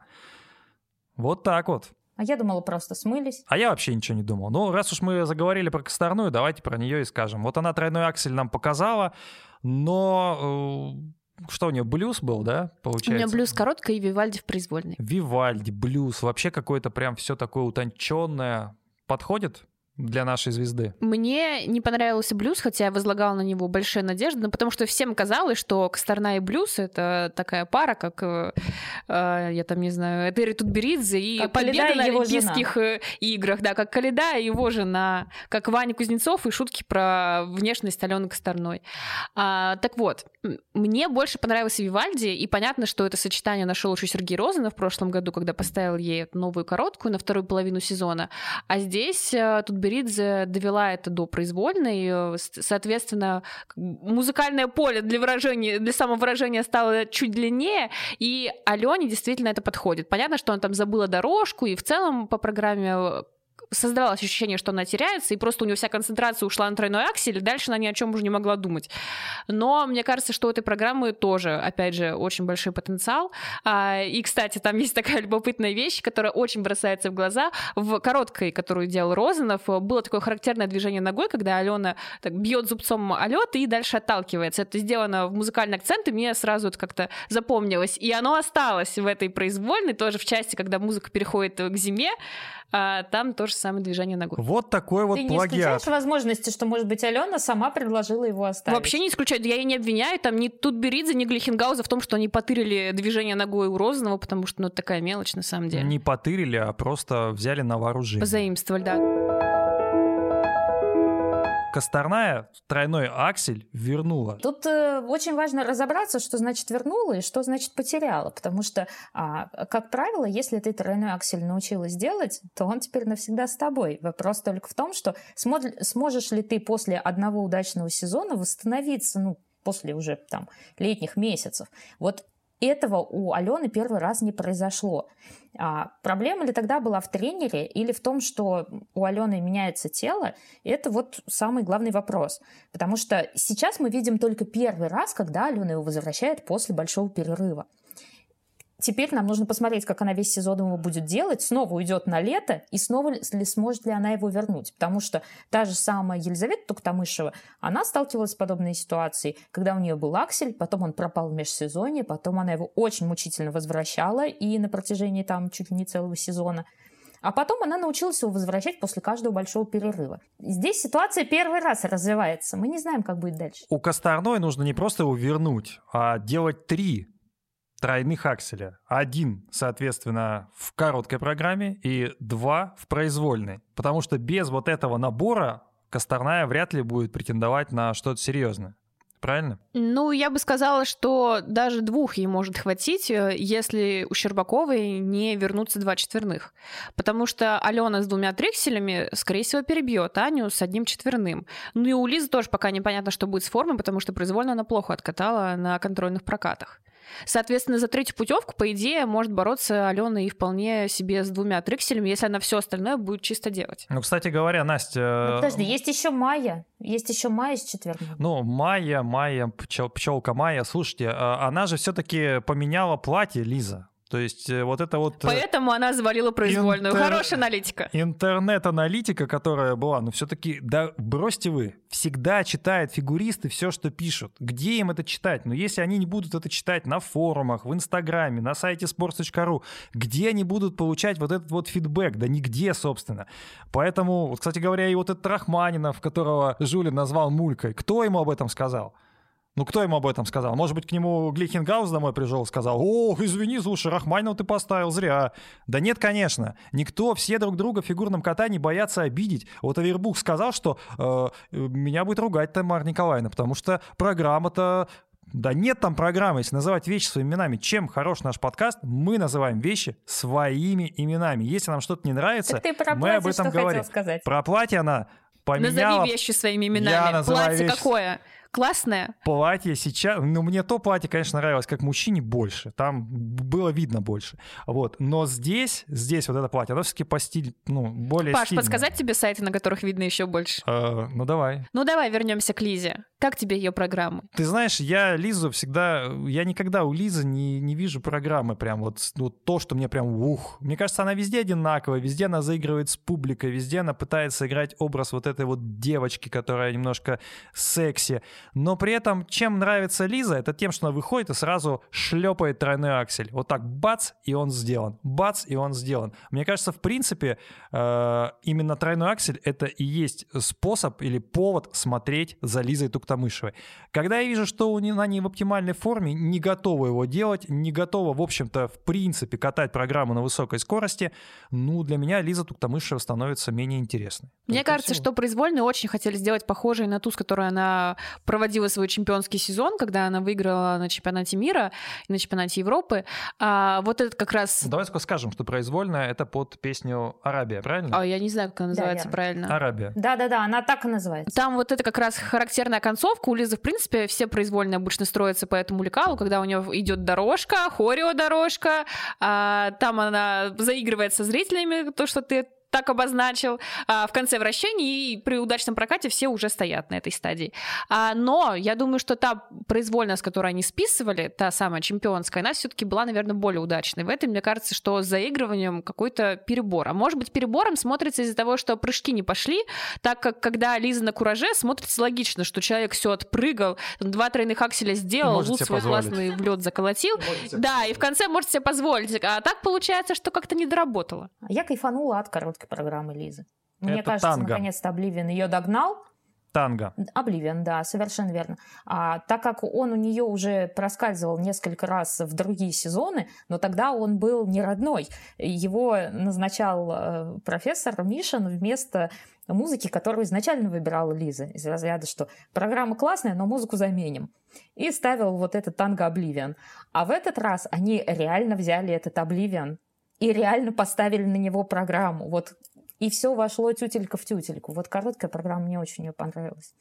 Вот так вот. А я думала, просто смылись. А я вообще ничего не думал. Ну, раз уж мы заговорили про Косторную, давайте про нее и скажем. Вот она тройной аксель нам показала, но э, что у нее, блюз был, да, получается? У меня блюз короткий и Вивальди в произвольной. Вивальди, блюз, вообще какое-то прям все такое утонченное. Подходит? Для нашей звезды? Мне не понравился блюз, хотя я возлагала на него большие надежды, но потому что всем казалось, что Косторна и блюз — это такая пара, как, э, э я там не знаю, Этери Тутберидзе и как победа на Олимпийских жена. Э, играх, да, как Каледа и его жена, как Ваня Кузнецов и шутки про внешность Алены Косторной. А, так вот, мне больше понравился Вивальди, и понятно, что это сочетание нашел еще Сергей Розанов в прошлом году, когда поставил ей новую короткую на вторую половину сезона, а здесь э, Тутберидзе Беридзе довела это до произвольной, э, соответственно, музыкальное поле для выражения, для самовыражения стало чуть длиннее, и Алене действительно это подходит. Понятно, что она там забыла дорожку, и в целом по программе э, создавалось ощущение, что она теряется, и просто у нее вся концентрация ушла на тройной аксель, и дальше она ни о чем уже не могла думать. Но мне кажется, что у этой программы тоже, опять же, очень большой потенциал. А, и, кстати, там есть такая любопытная вещь, которая очень бросается в глаза. В короткой, которую делал Розанов, было такое характерное движение ногой, когда Алена так бьет зубцом о лед и дальше отталкивается. Это сделано в музыкальный акцент, и мне сразу это как-то запомнилось. И оно осталось в этой произвольной, тоже в части, когда музыка переходит к зиме, а, там тоже самое движение ногой. Вот такой вот Ты плагиат. не исключаешь возможности, что, может быть, Алена сама предложила его оставить? Вообще не исключаю. Я ее не обвиняю. Там ни Тутберидзе, ни Глихенгауза в том, что они потырили движение ногой у Розанова, потому что ну, это такая мелочь на самом деле. Не потырили, а просто взяли на вооружение. Позаимствовали, да. Косторная тройной аксель вернула. Тут э, очень важно разобраться, что значит вернула и что значит потеряла, потому что, а, как правило, если ты тройной аксель научилась делать, то он теперь навсегда с тобой. Вопрос только в том, что сможешь, сможешь ли ты после одного удачного сезона восстановиться, ну, после уже там летних месяцев. Вот этого у Алены первый раз не произошло. А, проблема ли тогда была в тренере или в том, что у Алены меняется тело? Это вот самый главный вопрос. Потому что сейчас мы видим только первый раз, когда Алена его возвращает после большого перерыва. Теперь нам нужно посмотреть, как она весь сезон его будет делать, снова уйдет на лето, и снова ли сможет ли она его вернуть. Потому что та же самая Елизавета Туктамышева, она сталкивалась с подобной ситуацией, когда у нее был аксель, потом он пропал в межсезонье, потом она его очень мучительно возвращала, и на протяжении там чуть ли не целого сезона. А потом она научилась его возвращать после каждого большого перерыва. Здесь ситуация первый раз развивается. Мы не знаем, как будет дальше. У Косторной нужно не просто его вернуть, а делать три тройных акселя. Один, соответственно, в короткой программе и два в произвольной. Потому что без вот этого набора Косторная вряд ли будет претендовать на что-то серьезное. Правильно? Ну, я бы сказала, что даже двух ей может хватить, э, если у Щербаковой не вернутся два четверных. Потому что Алена с двумя трикселями, скорее всего, перебьет Аню с одним четверным. Ну и у Лизы тоже пока непонятно, что будет с формой, потому что произвольно она плохо откатала на контрольных прокатах. Соответственно, за третью путевку, по идее, может бороться Алена и вполне себе с двумя трикселями, если она все остальное будет чисто делать. Ну, кстати говоря, Настя... Ну, подожди, есть еще Майя. Есть еще Майя с четвертым. Ну, Майя, Майя, пчел, пчелка Майя. Слушайте, а, она же все-таки поменяла платье, Лиза. То есть э, вот это вот... Э, Поэтому она завалила произвольную. Интер... Хорошая аналитика. Интернет-аналитика, которая была, но все-таки, да бросьте вы, всегда читают фигуристы все, что пишут. Где им это читать? Но если они не будут это читать на форумах, в Инстаграме, на сайте sports.ru, где они будут получать вот этот вот фидбэк? Да нигде, собственно. Поэтому, кстати говоря, и вот этот Рахманинов, которого Жулин назвал мулькой, кто ему об этом сказал? Ну, кто ему об этом сказал? Может быть, к нему Глихенгаус домой пришел и сказал, «О, извини, слушай, Рахманинова ты поставил зря». Да нет, конечно. Никто, все друг друга в фигурном катании боятся обидеть. Вот Авербух сказал, что э, меня будет ругать Тамара Николаевна, потому что программа-то да нет там программы, если называть вещи своими именами. Чем хорош наш подкаст? Мы называем вещи своими именами. Если нам что-то не нравится, мы об этом говорим. Сказать. Про платье она поменяла... Назови вещи своими именами. Я платье вещи... какое? Классное. Платье сейчас... Ну, мне то платье, конечно, нравилось как мужчине больше. Там было видно больше. Вот. Но здесь, здесь вот это платье, оно все-таки по стилю, ну, более Паш, стильное. подсказать тебе сайты, на которых видно еще больше? Э, ну, давай. Ну, давай вернемся к Лизе. Как тебе ее программы? Ты знаешь, я Лизу всегда... Я никогда у Лизы не, не вижу программы прям вот, ну, то, что мне прям ух. Мне кажется, она везде одинаковая, везде она заигрывает с публикой, везде она пытается играть образ вот этой вот девочки, которая немножко секси. Но при этом, чем нравится Лиза, это тем, что она выходит и сразу шлепает тройной аксель. Вот так бац, и он сделан. Бац, и он сделан. Мне кажется, в принципе, э, именно тройной аксель — это и есть способ или повод смотреть за Лизой Туктамышевой. Когда я вижу, что она не в оптимальной форме, не готова его делать, не готова, в общем-то, в принципе, катать программу на высокой скорости, ну, для меня Лиза Туктамышева становится менее интересной. Мне кажется, всего. что произвольные очень хотели сделать похожей на ту, с которой она проводила свой чемпионский сезон, когда она выиграла на чемпионате мира и на чемпионате Европы. А вот это как раз... Давай только скажем, что произвольная — это под песню «Арабия», правильно? А, я не знаю, как она Да, называется верно. правильно. «Арабия». Да-да-да, она так и называется. Там вот это как раз характерная концовка. У Лизы, в принципе, все произвольно обычно строятся по этому лекалу, когда у нее идет дорожка, хорео-дорожка, а, там она заигрывает со зрителями, то, что ты так обозначил, а, в конце вращений, и при удачном прокате все уже стоят на этой стадии. А, но я думаю, что та произвольная, с которой они списывали, та самая чемпионская, она все-таки была, наверное, более удачной. В этом, мне кажется, что с заигрыванием какой-то перебор. А может быть, перебором смотрится из-за того, что прыжки не пошли, так как когда Лиза на кураже, смотрится логично, что человек все отпрыгал, два тройных акселя сделал, может себе свой позволить. классный в лед заколотил. Да, и в конце может себе позволить. А так получается, что как-то не доработало. Я кайфанула от короткой программы Лизы. Мне Это кажется, танго. наконец-то Обливиан ее догнал. Танго. Обливиан, да, совершенно верно. А, так как он у нее уже проскальзывал несколько раз в другие сезоны, но тогда он был не родной. Его назначал э, профессор Мишин вместо музыки, которую изначально выбирала Лиза. Из разряда, что программа классная, но музыку заменим. И ставил вот этот танго Обливиан. А в этот раз они реально взяли этот Обливиан и реально поставили на него программу. Вот и все вошло тютелька в тютельку. Вот короткая программа мне очень ее понравилась.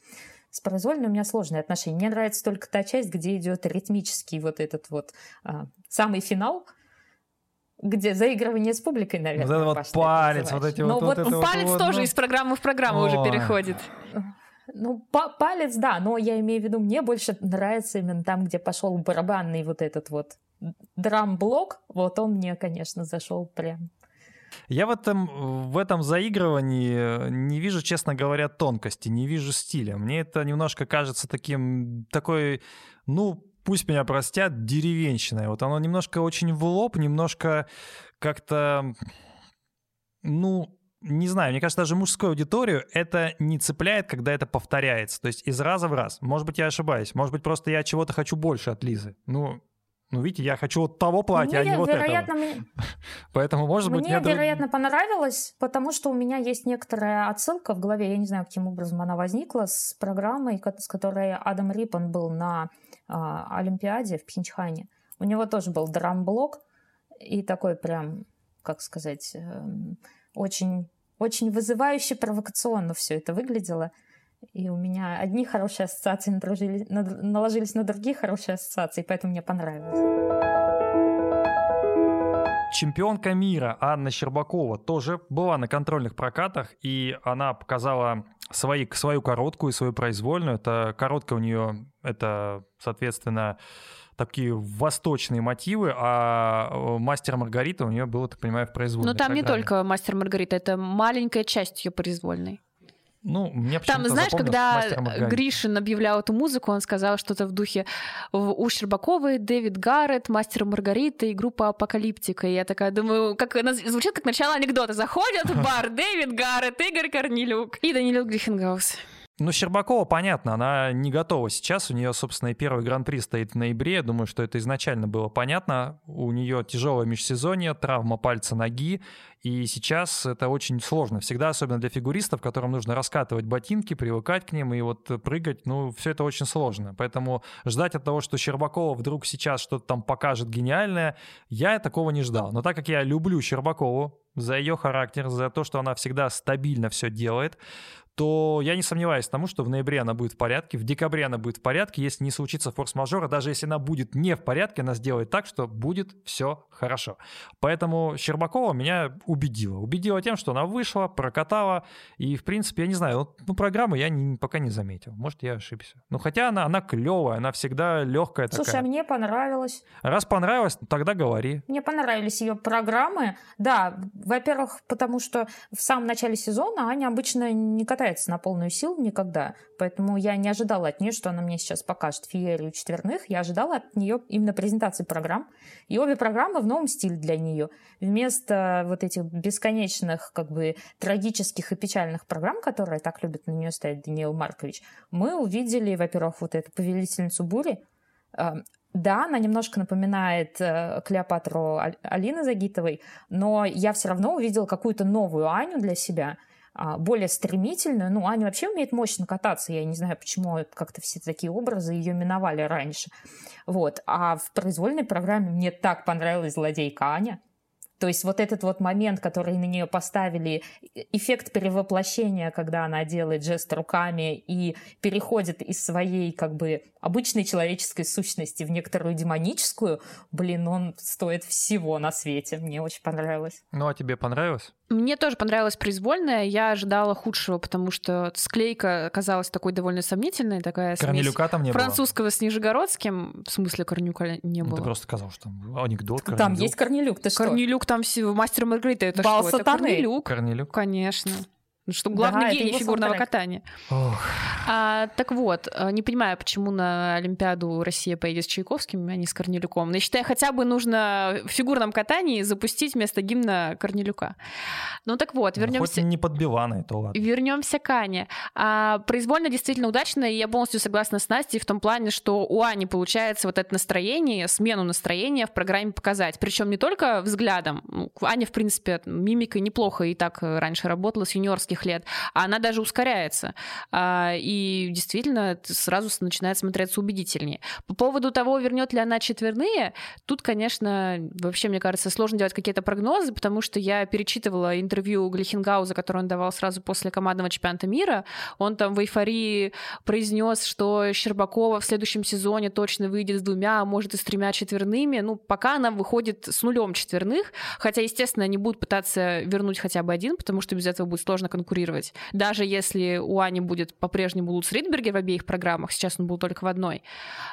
С произвольной у меня сложные отношения. Мне нравится только та часть, где идет ритмический вот этот вот а, самый финал, где заигрывание с публикой, наверное. Вот это вот палец, вот эти Но вот- вот это вот- Палец тоже ну. из программы в программу уже Ой. переходит. Ну, па- палец, да, но я имею в виду, мне больше нравится именно там, где пошел барабанный вот этот вот драм-блок. Вот он мне, конечно, зашел прям. Я в этом, в этом заигрывании не вижу, честно говоря, тонкости, не вижу стиля. Мне это немножко кажется таким, такой, ну, пусть меня простят, деревенщиной. Вот оно немножко очень в лоб, немножко как-то, ну, не знаю, мне кажется, даже мужскую аудиторию это не цепляет, когда это повторяется. То есть из раза в раз. Может быть, я ошибаюсь. Может быть, просто я чего-то хочу больше от Лизы. Ну, ну, видите, я хочу вот того платья, а Мне, не вот вероятно, этого. мне- Поэтому, может быть, Мне, я друг- вероятно, понравилось, потому что у меня есть некоторая отсылка в голове, я не знаю, каким образом она возникла, с программой, с которой Адам Риппон был на а, Олимпиаде в Пхенчхане. У него тоже был драм-блок, и такой прям, как сказать, эм, очень, очень вызывающе, провокационно все это выглядело. И у меня одни хорошие ассоциации над- наложились на другие хорошие ассоциации, поэтому мне понравилось. Чемпионка мира Анна Щербакова тоже была на контрольных прокатах, и она показала свои, свою короткую и свою произвольную. Это короткая у нее, это, соответственно, такие восточные мотивы, а э, мастер Маргарита у нее было, так понимаю, в произвольной Но там не программе. только мастер Маргарита, это маленькая часть ее произвольной. Ну, мне Там, знаешь, когда. Гришин объявлял эту музыку, он сказал что-то в духе «В- у Щербаковой Дэвид Гаррет, мастер Маргарита и группа Апокалиптика. И я такая думаю, как звучит как начало анекдота. Заходят в бар Дэвид Гаррет, Игорь Корнилюк и Данилюк Гриффенгаус. Ну, Щербакова, понятно, она не готова сейчас. У нее, собственно, и первый гран-при стоит в ноябре. Я думаю, что это изначально было понятно. У нее тяжелое межсезонье, травма пальца ноги. И сейчас это очень сложно. Всегда, особенно для фигуристов, которым нужно раскатывать ботинки, привыкать к ним и вот прыгать. Ну, все это очень сложно. Поэтому ждать от того, что Щербакова вдруг сейчас что-то там покажет гениальное, я такого не ждал. Но так как я люблю Щербакову за ее характер, за то, что она всегда стабильно все делает, то я не сомневаюсь тому, что в ноябре она будет в порядке, в декабре она будет в порядке, если не случится форс-мажора, даже если она будет не в порядке, она сделает так, что будет все хорошо. Поэтому Щербакова меня убедила. Убедила тем, что она вышла, прокатала, и, в принципе, я не знаю, ну, программы я не, пока не заметил. Может, я ошибся. Ну, хотя она, она клевая, она всегда легкая Слушай, такая. а мне понравилось. Раз понравилось, тогда говори. Мне понравились ее программы. Да, во-первых, потому что в самом начале сезона Аня обычно не катается на полную силу никогда, поэтому я не ожидала от нее, что она мне сейчас покажет феерию четверных. Я ожидала от нее именно презентации программ. И обе программы в новом стиле для нее. Вместо вот этих бесконечных, как бы, трагических и печальных программ, которые так любит на нее ставить Даниил Маркович, мы увидели, во-первых, вот эту повелительницу бури, а, да, она немножко напоминает э, Клеопатру Алины Загитовой, но я все равно увидела какую-то новую Аню для себя – более стремительную. Ну, Аня вообще умеет мощно кататься. Я не знаю, почему как-то все такие образы ее миновали раньше. Вот. А в произвольной программе мне так понравилась злодейка Аня. То есть вот этот вот момент, который на нее поставили, эффект перевоплощения, когда она делает жест руками и переходит из своей как бы обычной человеческой сущности в некоторую демоническую, блин, он стоит всего на свете. Мне очень понравилось. Ну а тебе понравилось? Мне тоже понравилось произвольная. Я ожидала худшего, потому что склейка оказалась такой довольно сомнительной, такая Корнелюка там не французского было. с нижегородским. В смысле Корнюка не было. Ну, ты просто сказал, что там анекдот. Корнелюк. Там есть Корнелюк, ты что? Корнелюк там в «Мастер Маргарита» это Бал что? Сатаны. Это Корнелюк. Корнелюк. Конечно. Ну, что главный да, гений фигурного саундтрек. катания. Ох. А, так вот, э, не понимаю, почему на Олимпиаду Россия поедет с Чайковским, а не с Корнелюком. Но я считаю, хотя бы нужно в фигурном катании запустить вместо гимна Корнелюка. Ну так вот, Ну, вернемся. Хоть не под Билана, то ладно. Вернемся к Ане. А, произвольно действительно удачно, и я полностью согласна с Настей в том плане, что у Ани получается вот это настроение, смену настроения в программе показать. Причем не только взглядом. Ну, Аня, в принципе, мимикой неплохо и так раньше работала с юниорских лет, а она даже ускоряется. А, и действительно сразу начинает смотреться убедительнее. По поводу того, вернет ли она четверные, тут, конечно, вообще, мне кажется, сложно делать какие-то прогнозы, потому что я перечитывала интервью Глихенгауза, которое он давал сразу после командного чемпионата мира. Он там в эйфории произнес, что Щербакова в следующем сезоне точно выйдет с двумя, а может и с тремя четверными. Ну, пока она выходит с нулем четверных, хотя, естественно, они будут пытаться вернуть хотя бы один, потому что без этого будет сложно конкурировать. Даже если у Ани будет по-прежнему Луц Ридбергер в обеих программах, сейчас он был только в одной.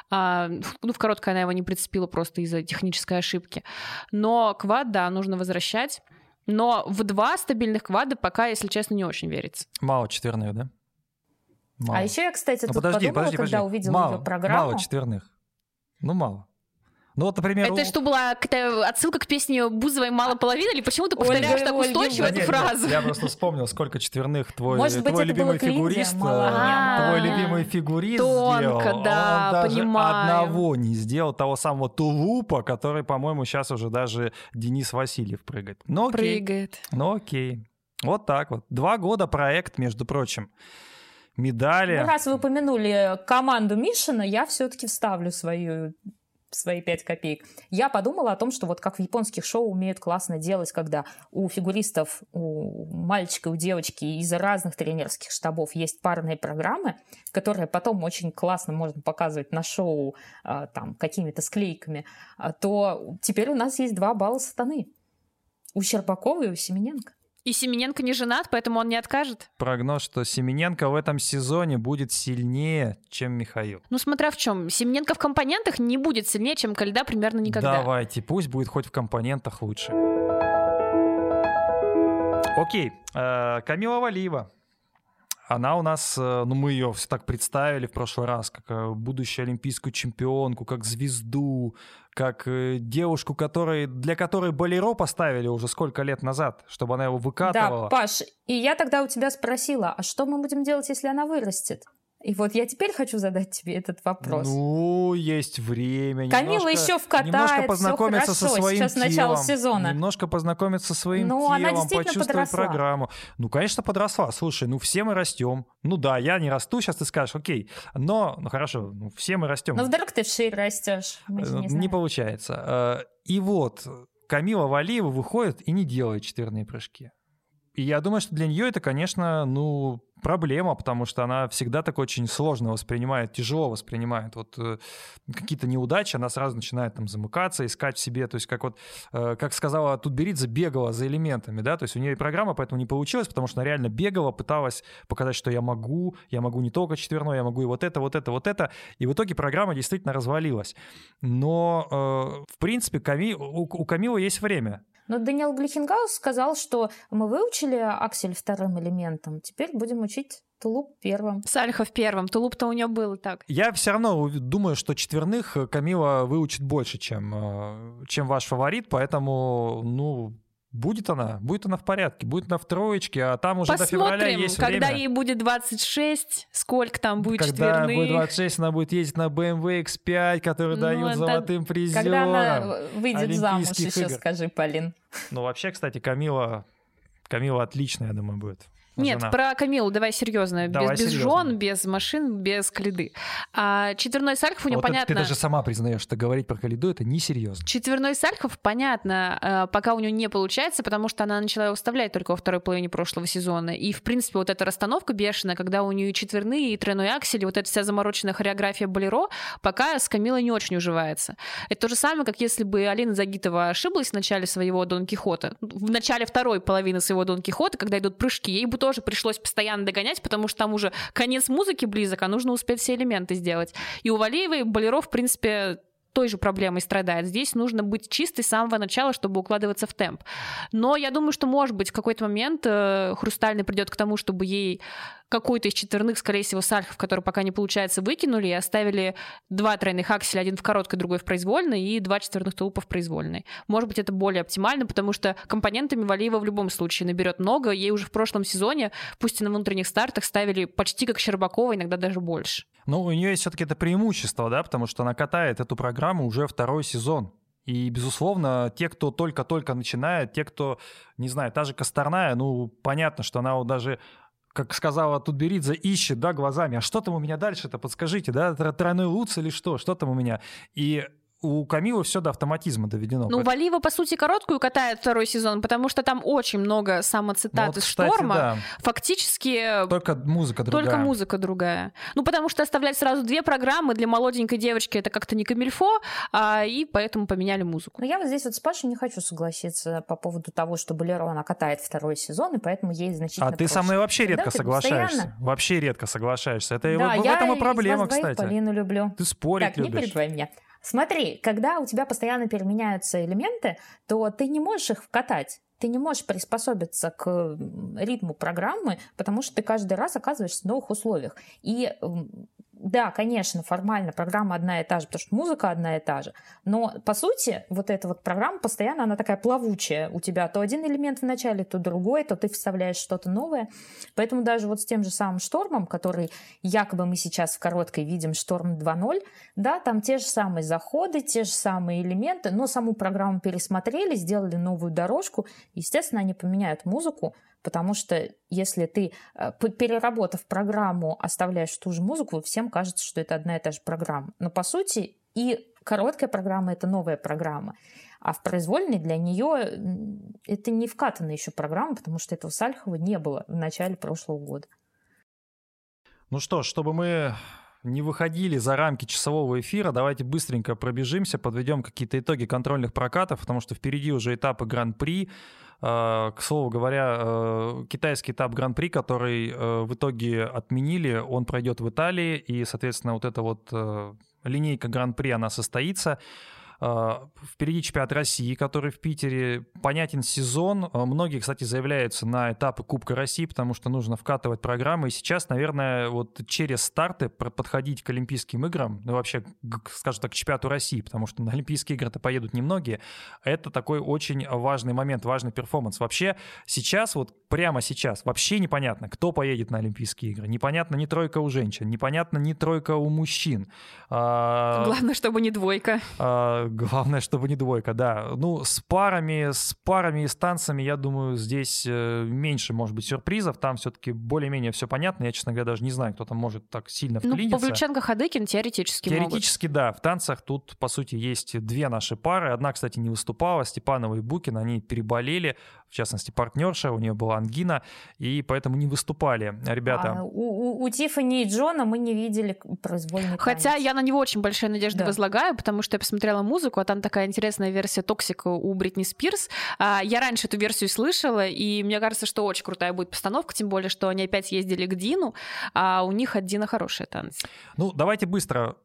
А, ну, в короткой она его не прицепила просто из-за технической ошибки. Но квад, да, нужно возвращать. Но в два стабильных квада пока, если честно, не очень верится. Мало четверных, да? Мало. А еще я, кстати, Ну, тут подожди, подумала, подожди, когда подожди. увидела мало, ее программу. Мало четверных. Ну, мало. Ну, вот, например... Это у- что, была какая-то отсылка к песне Бузовой «Мало половины» или почему ты Ольга, повторяешь так Ольга, устойчиво Да эту фразу? я просто вспомнил, сколько четверных твой, Может быть, твой это любимый фигурист, э, твой мало любимый фигурист Тонко, сделал. да, Он даже понимаю. одного не сделал, того самого тулупа, который, по-моему, сейчас уже даже Денис Васильев прыгает. Ну окей, Прыгает. ну окей. Вот так вот. Два года проект, между прочим. Медали. Ну, раз вы упомянули команду Мишина, я все-таки вставлю свою свои пять копеек. Я подумала о том, что вот как в японских шоу умеют классно делать, когда у фигуристов, у мальчика, у девочки из разных тренерских штабов есть парные программы, которые потом очень классно можно показывать на шоу а, там какими-то склейками, а, то теперь у нас есть два балла сатаны. У Щербакова и у Семененко. И Семененко не женат, поэтому он не откажет. Прогноз, что Семененко в этом сезоне будет сильнее, чем Михаил. Ну, смотря в чем. Семененко в компонентах не будет сильнее, чем Кальда примерно никогда. Давайте, пусть будет хоть в компонентах лучше. Окей, э, Камила Валиева. Она у нас, э, ну мы ее все так представили в прошлый раз, как э, будущую олимпийскую чемпионку, как звезду, как э, девушку, которой, для которой Болеро поставили уже сколько лет назад, чтобы она его выкатывала. Да, Паш, и я тогда у тебя спросила, а что мы будем делать, если она вырастет? И вот я теперь хочу задать тебе этот вопрос. Ну, есть время. Камила немножко- еще вкатает, немножко познакомиться со хорошо, своим сейчас телом. начало сезона. Немножко познакомиться со своим Ну, она телом, действительно почувствовать подросла. программу. Ну, конечно, подросла. Слушай, ну все мы растем. Ну да, я не расту, сейчас ты скажешь, окей. Но, ну хорошо, ну, все мы растем. Но вдруг ты вширь растешь. Э, не не получается. Э, И вот Камила Валиева выходит и не делает четверные прыжки. И я думаю, что для нее это, конечно, ну, проблема, потому что она всегда так очень сложно воспринимает, тяжело воспринимает. Вот э, какие-то неудачи, она сразу начинает там замыкаться, искать в себе, то есть как вот, э, как сказала Тутберидзе, бегала за элементами, да, то есть у нее и программа поэтому не получилась, потому что она реально бегала, пыталась показать, что я могу, я могу не только четверной, я могу и вот это, вот это, вот это, и в итоге программа действительно развалилась. Но, э, в принципе, Ками, у, у Камилы есть время, но Даниэл Глихенгаус сказал, что мы выучили аксель вторым элементом, теперь будем учить Тулуп первым. Сальхов первым. Тулуп-то у него был так. Я все равно думаю, что четверных Камила выучит больше, чем, э, чем ваш фаворит, поэтому, ну, Будет она, будет она в порядке, будет она в троечке, а там уже Посмотрим, до февраля есть когда время. ей будет 26, сколько там будет когда четверных. будет 26, она будет ездить на BMW X5, который Ну, дает это золотым призером. Когда она выйдет замуж, Олимпийских еще игр. скажи, Полин. Ну, вообще, кстати, Камила, Камила отличная, я думаю, будет. Нет, жена. про Камилу давай серьезно. Давай без, без серьезно. жен, без машин, без Калиды. А четверной Сальхов у него Вот понятно. Ты даже сама признаешь, что говорить про Калиду это несерьезно. Четверной Сальхов, понятно, э, пока у нее не получается, потому что она начала его вставлять только во второй половине прошлого сезона. И, в принципе, вот эта расстановка бешеная, когда у нее четверные, и тройной аксель, и вот эта вся замороченная хореография болеро, пока с Камилой не очень уживается. Это то же самое, как если бы Алина Загитова ошиблась в начале своего Дон Кихота. В начале второй половины своего Дон Кихота, когда идут прыжки, ей бы тоже пришлось постоянно догонять, потому что там уже конец музыки близок, а нужно успеть все элементы сделать. И у Валеевой болеро, в принципе, той же проблемой страдает. Здесь нужно быть чистой с самого начала, чтобы укладываться в темп. Но я думаю, что, может быть, в какой-то момент э, Хрустальный придет к тому, чтобы ей какой-то из четверных, скорее всего, сальхов, который пока не получается, выкинули и оставили два тройных акселя, один в короткой, другой в произвольной, и два четверных тулупа в произвольной. Может быть, это более оптимально, потому что компонентами Валиева в любом случае наберет много. Ей уже в прошлом сезоне, пусть и на внутренних стартах, ставили почти как Щербакова, иногда даже больше. Но у нее есть все-таки это преимущество, да, потому что она катает эту программу уже второй сезон. И, безусловно, те, кто только-только начинает, те, кто, не знаю, та же Косторная, ну, понятно, что она вот даже как сказала Тутберидзе, ищет, да, глазами, а что там у меня дальше-то, подскажите, да, тр- тройной луц или что, что там у меня? И у Камилы все до автоматизма доведено. Ну, Валиева, по сути, короткую катает второй сезон, потому что там очень много самоцитат Ну, вот, из кстати, «Шторма». да. Фактически Только музыка другая. только музыка другая. Ну, потому что оставлять сразу две программы для молоденькой девочки это как-то не камильфо, а, и поэтому поменяли музыку. Но я вот здесь вот с Пашей не хочу согласиться по поводу того, что Болеро она катает второй сезон, и поэтому ей значительно А ты со проще. мной вообще редко ты соглашаешься. постоянно- Вообще редко соглашаешься. Это Да, вот в я этом и из проблема, кстати. Полину люблю. Ты спорить Так, не любишь. перебивай меня. Смотри, когда у тебя постоянно переменяются элементы, то ты не можешь их вкатать. Ты не можешь приспособиться к ритму программы, потому что ты каждый раз оказываешься в новых условиях. И да, конечно, формально программа одна и та же, потому что музыка одна и та же. Но по сути, вот эта вот программа постоянно, она такая плавучая. У тебя то один элемент в начале, то другой, то ты вставляешь что-то новое. Поэтому даже вот с тем же самым штормом, который якобы мы сейчас в короткой видим шторм 2.0, да, там те же самые заходы, те же самые элементы, но саму программу пересмотрели, сделали новую дорожку. Естественно, они поменяют музыку, потому что если ты, э, переработав программу, оставляешь ту же музыку, всем кажется, что это одна и та же программа. Но по сути и короткая программа — это новая программа. А в произвольной для нее это не вкатанная еще программа, потому что этого Сальхова не было в начале прошлого года. Ну что чтобы мы не выходили за рамки часового эфира, давайте быстренько пробежимся, подведем какие-то итоги контрольных прокатов, потому что впереди уже этапы Гран-при. Э, К слову говоря, э, китайский этап Гран-при, который э, в итоге отменили, он пройдет в Италии, и, соответственно, вот эта вот э, линейка Гран-при, она состоится. Э, Впереди чемпионат России, который в Питере. Понятен сезон. Э, Многие, кстати, заявляются на этапы Кубка России, потому что нужно вкатывать программы. И сейчас, наверное, вот через старты подходить к Олимпийским играм, ну вообще, скажем так, к чемпионату России, потому что на Олимпийские игры-то поедут немногие. Это такой очень важный момент, важный перформанс. Вообще сейчас, вот прямо сейчас, вообще непонятно, кто поедет на Олимпийские игры. Непонятно ни тройка у женщин, непонятно ни тройка у мужчин. А, Главное, чтобы не двойка. а, Главное, чтобы не двойка, да. Ну, с парами, с парами и с танцами, я думаю, здесь э, меньше, может быть, сюрпризов. Там все-таки более-менее все понятно. Я, честно говоря, даже не знаю, кто там может так сильно Ну, вклиниться. Павлюченко, Хадыкин теоретически, могут. Теоретически, да. В танцах тут, по сути, есть две наши пары. Одна, кстати, не выступала, Степанова и Букин. Они переболели. В частности, партнерша у нее была была ангина, и поэтому не выступали ребята. А, у, у, у Тиффани и Джона мы не видели произвольный Хотя танец. я на него очень большие надежды Да. возлагаю, потому что я посмотрела музыку, а там такая интересная версия Токсика у Бритни Спирс. А, Я раньше эту версию слышала, и мне кажется, что очень крутая будет постановка, тем более, что они опять ездили к Дину, а у них от Дина хорошие танцы. Ну, давайте быстро.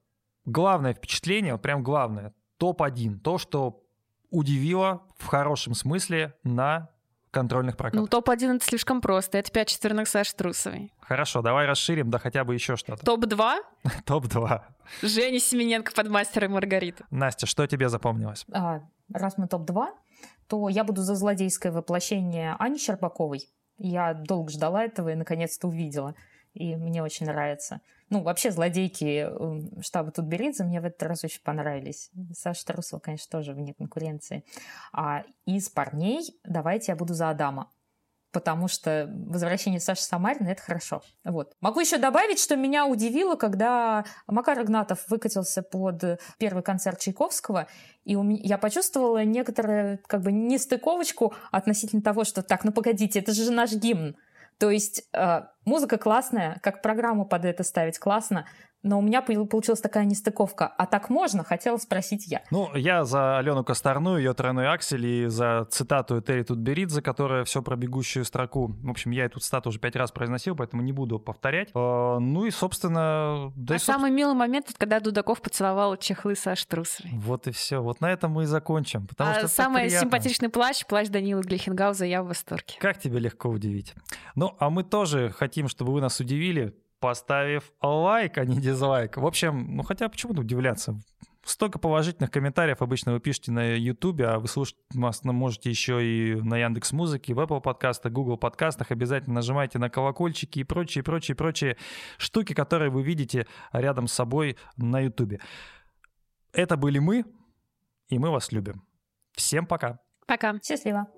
Главное впечатление, вот прям главное, топ-1, то, что удивило в хорошем смысле на контрольных Ну, прокатах. топ-1 это слишком просто. Это пять четверных Саши Трусовой. Хорошо, давай расширим, да хотя бы еще что-то. Топ-2 Топ-2. Женя Семененко под мастера и Маргарита. Настя, что тебе запомнилось? А, раз мы топ-2, то я буду за злодейское воплощение Ани Щербаковой. Я долго ждала этого и наконец-то увидела. И мне очень нравится. Ну, вообще, злодейки э, штаба Тутберидзе мне в этот раз очень понравились. Саша Трусова, конечно, тоже вне конкуренции. А из парней давайте я буду за Адама. Потому что возвращение Саши Самарина — это хорошо. Вот. Могу еще добавить, что меня удивило, когда Макар Игнатов выкатился под первый концерт Чайковского, и у меня, я почувствовала некоторую как бы нестыковочку относительно того, что так, ну погодите, это же наш гимн. То есть э, музыка классная, как программу под это ставить классно, но у меня получилась такая нестыковка. А так можно? Хотела спросить я. Ну, я за Алену Косторную, ее тройной аксель и за цитату Терри Тутберидзе, которая все про бегущую строку. В общем, я эту цитату уже пять раз произносил, поэтому не буду повторять. Э, Ну и, собственно... Да а и, собственно, самый милый момент, это когда Дудаков поцеловал чехлы Саши Трусовой. Вот и все. Вот на этом мы и закончим. Потому А что самый симпатичный плащ, плащ Данилы Глихенгауза, я в восторге. Как тебе легко удивить? Ну, а мы тоже хотим, чтобы вы нас удивили, поставив лайк, а не дизлайк. В общем, ну хотя почему удивляться? Столько положительных комментариев обычно вы пишете на Ютубе, а вы слушать нас можете еще и на Яндекс Музыке, в Apple подкастах, Google подкастах. Обязательно нажимайте на колокольчики и прочие, прочие, прочие штуки, которые вы видите рядом с собой на Ютубе. Это были мы, и мы вас любим. Всем пока. Пока. Счастливо.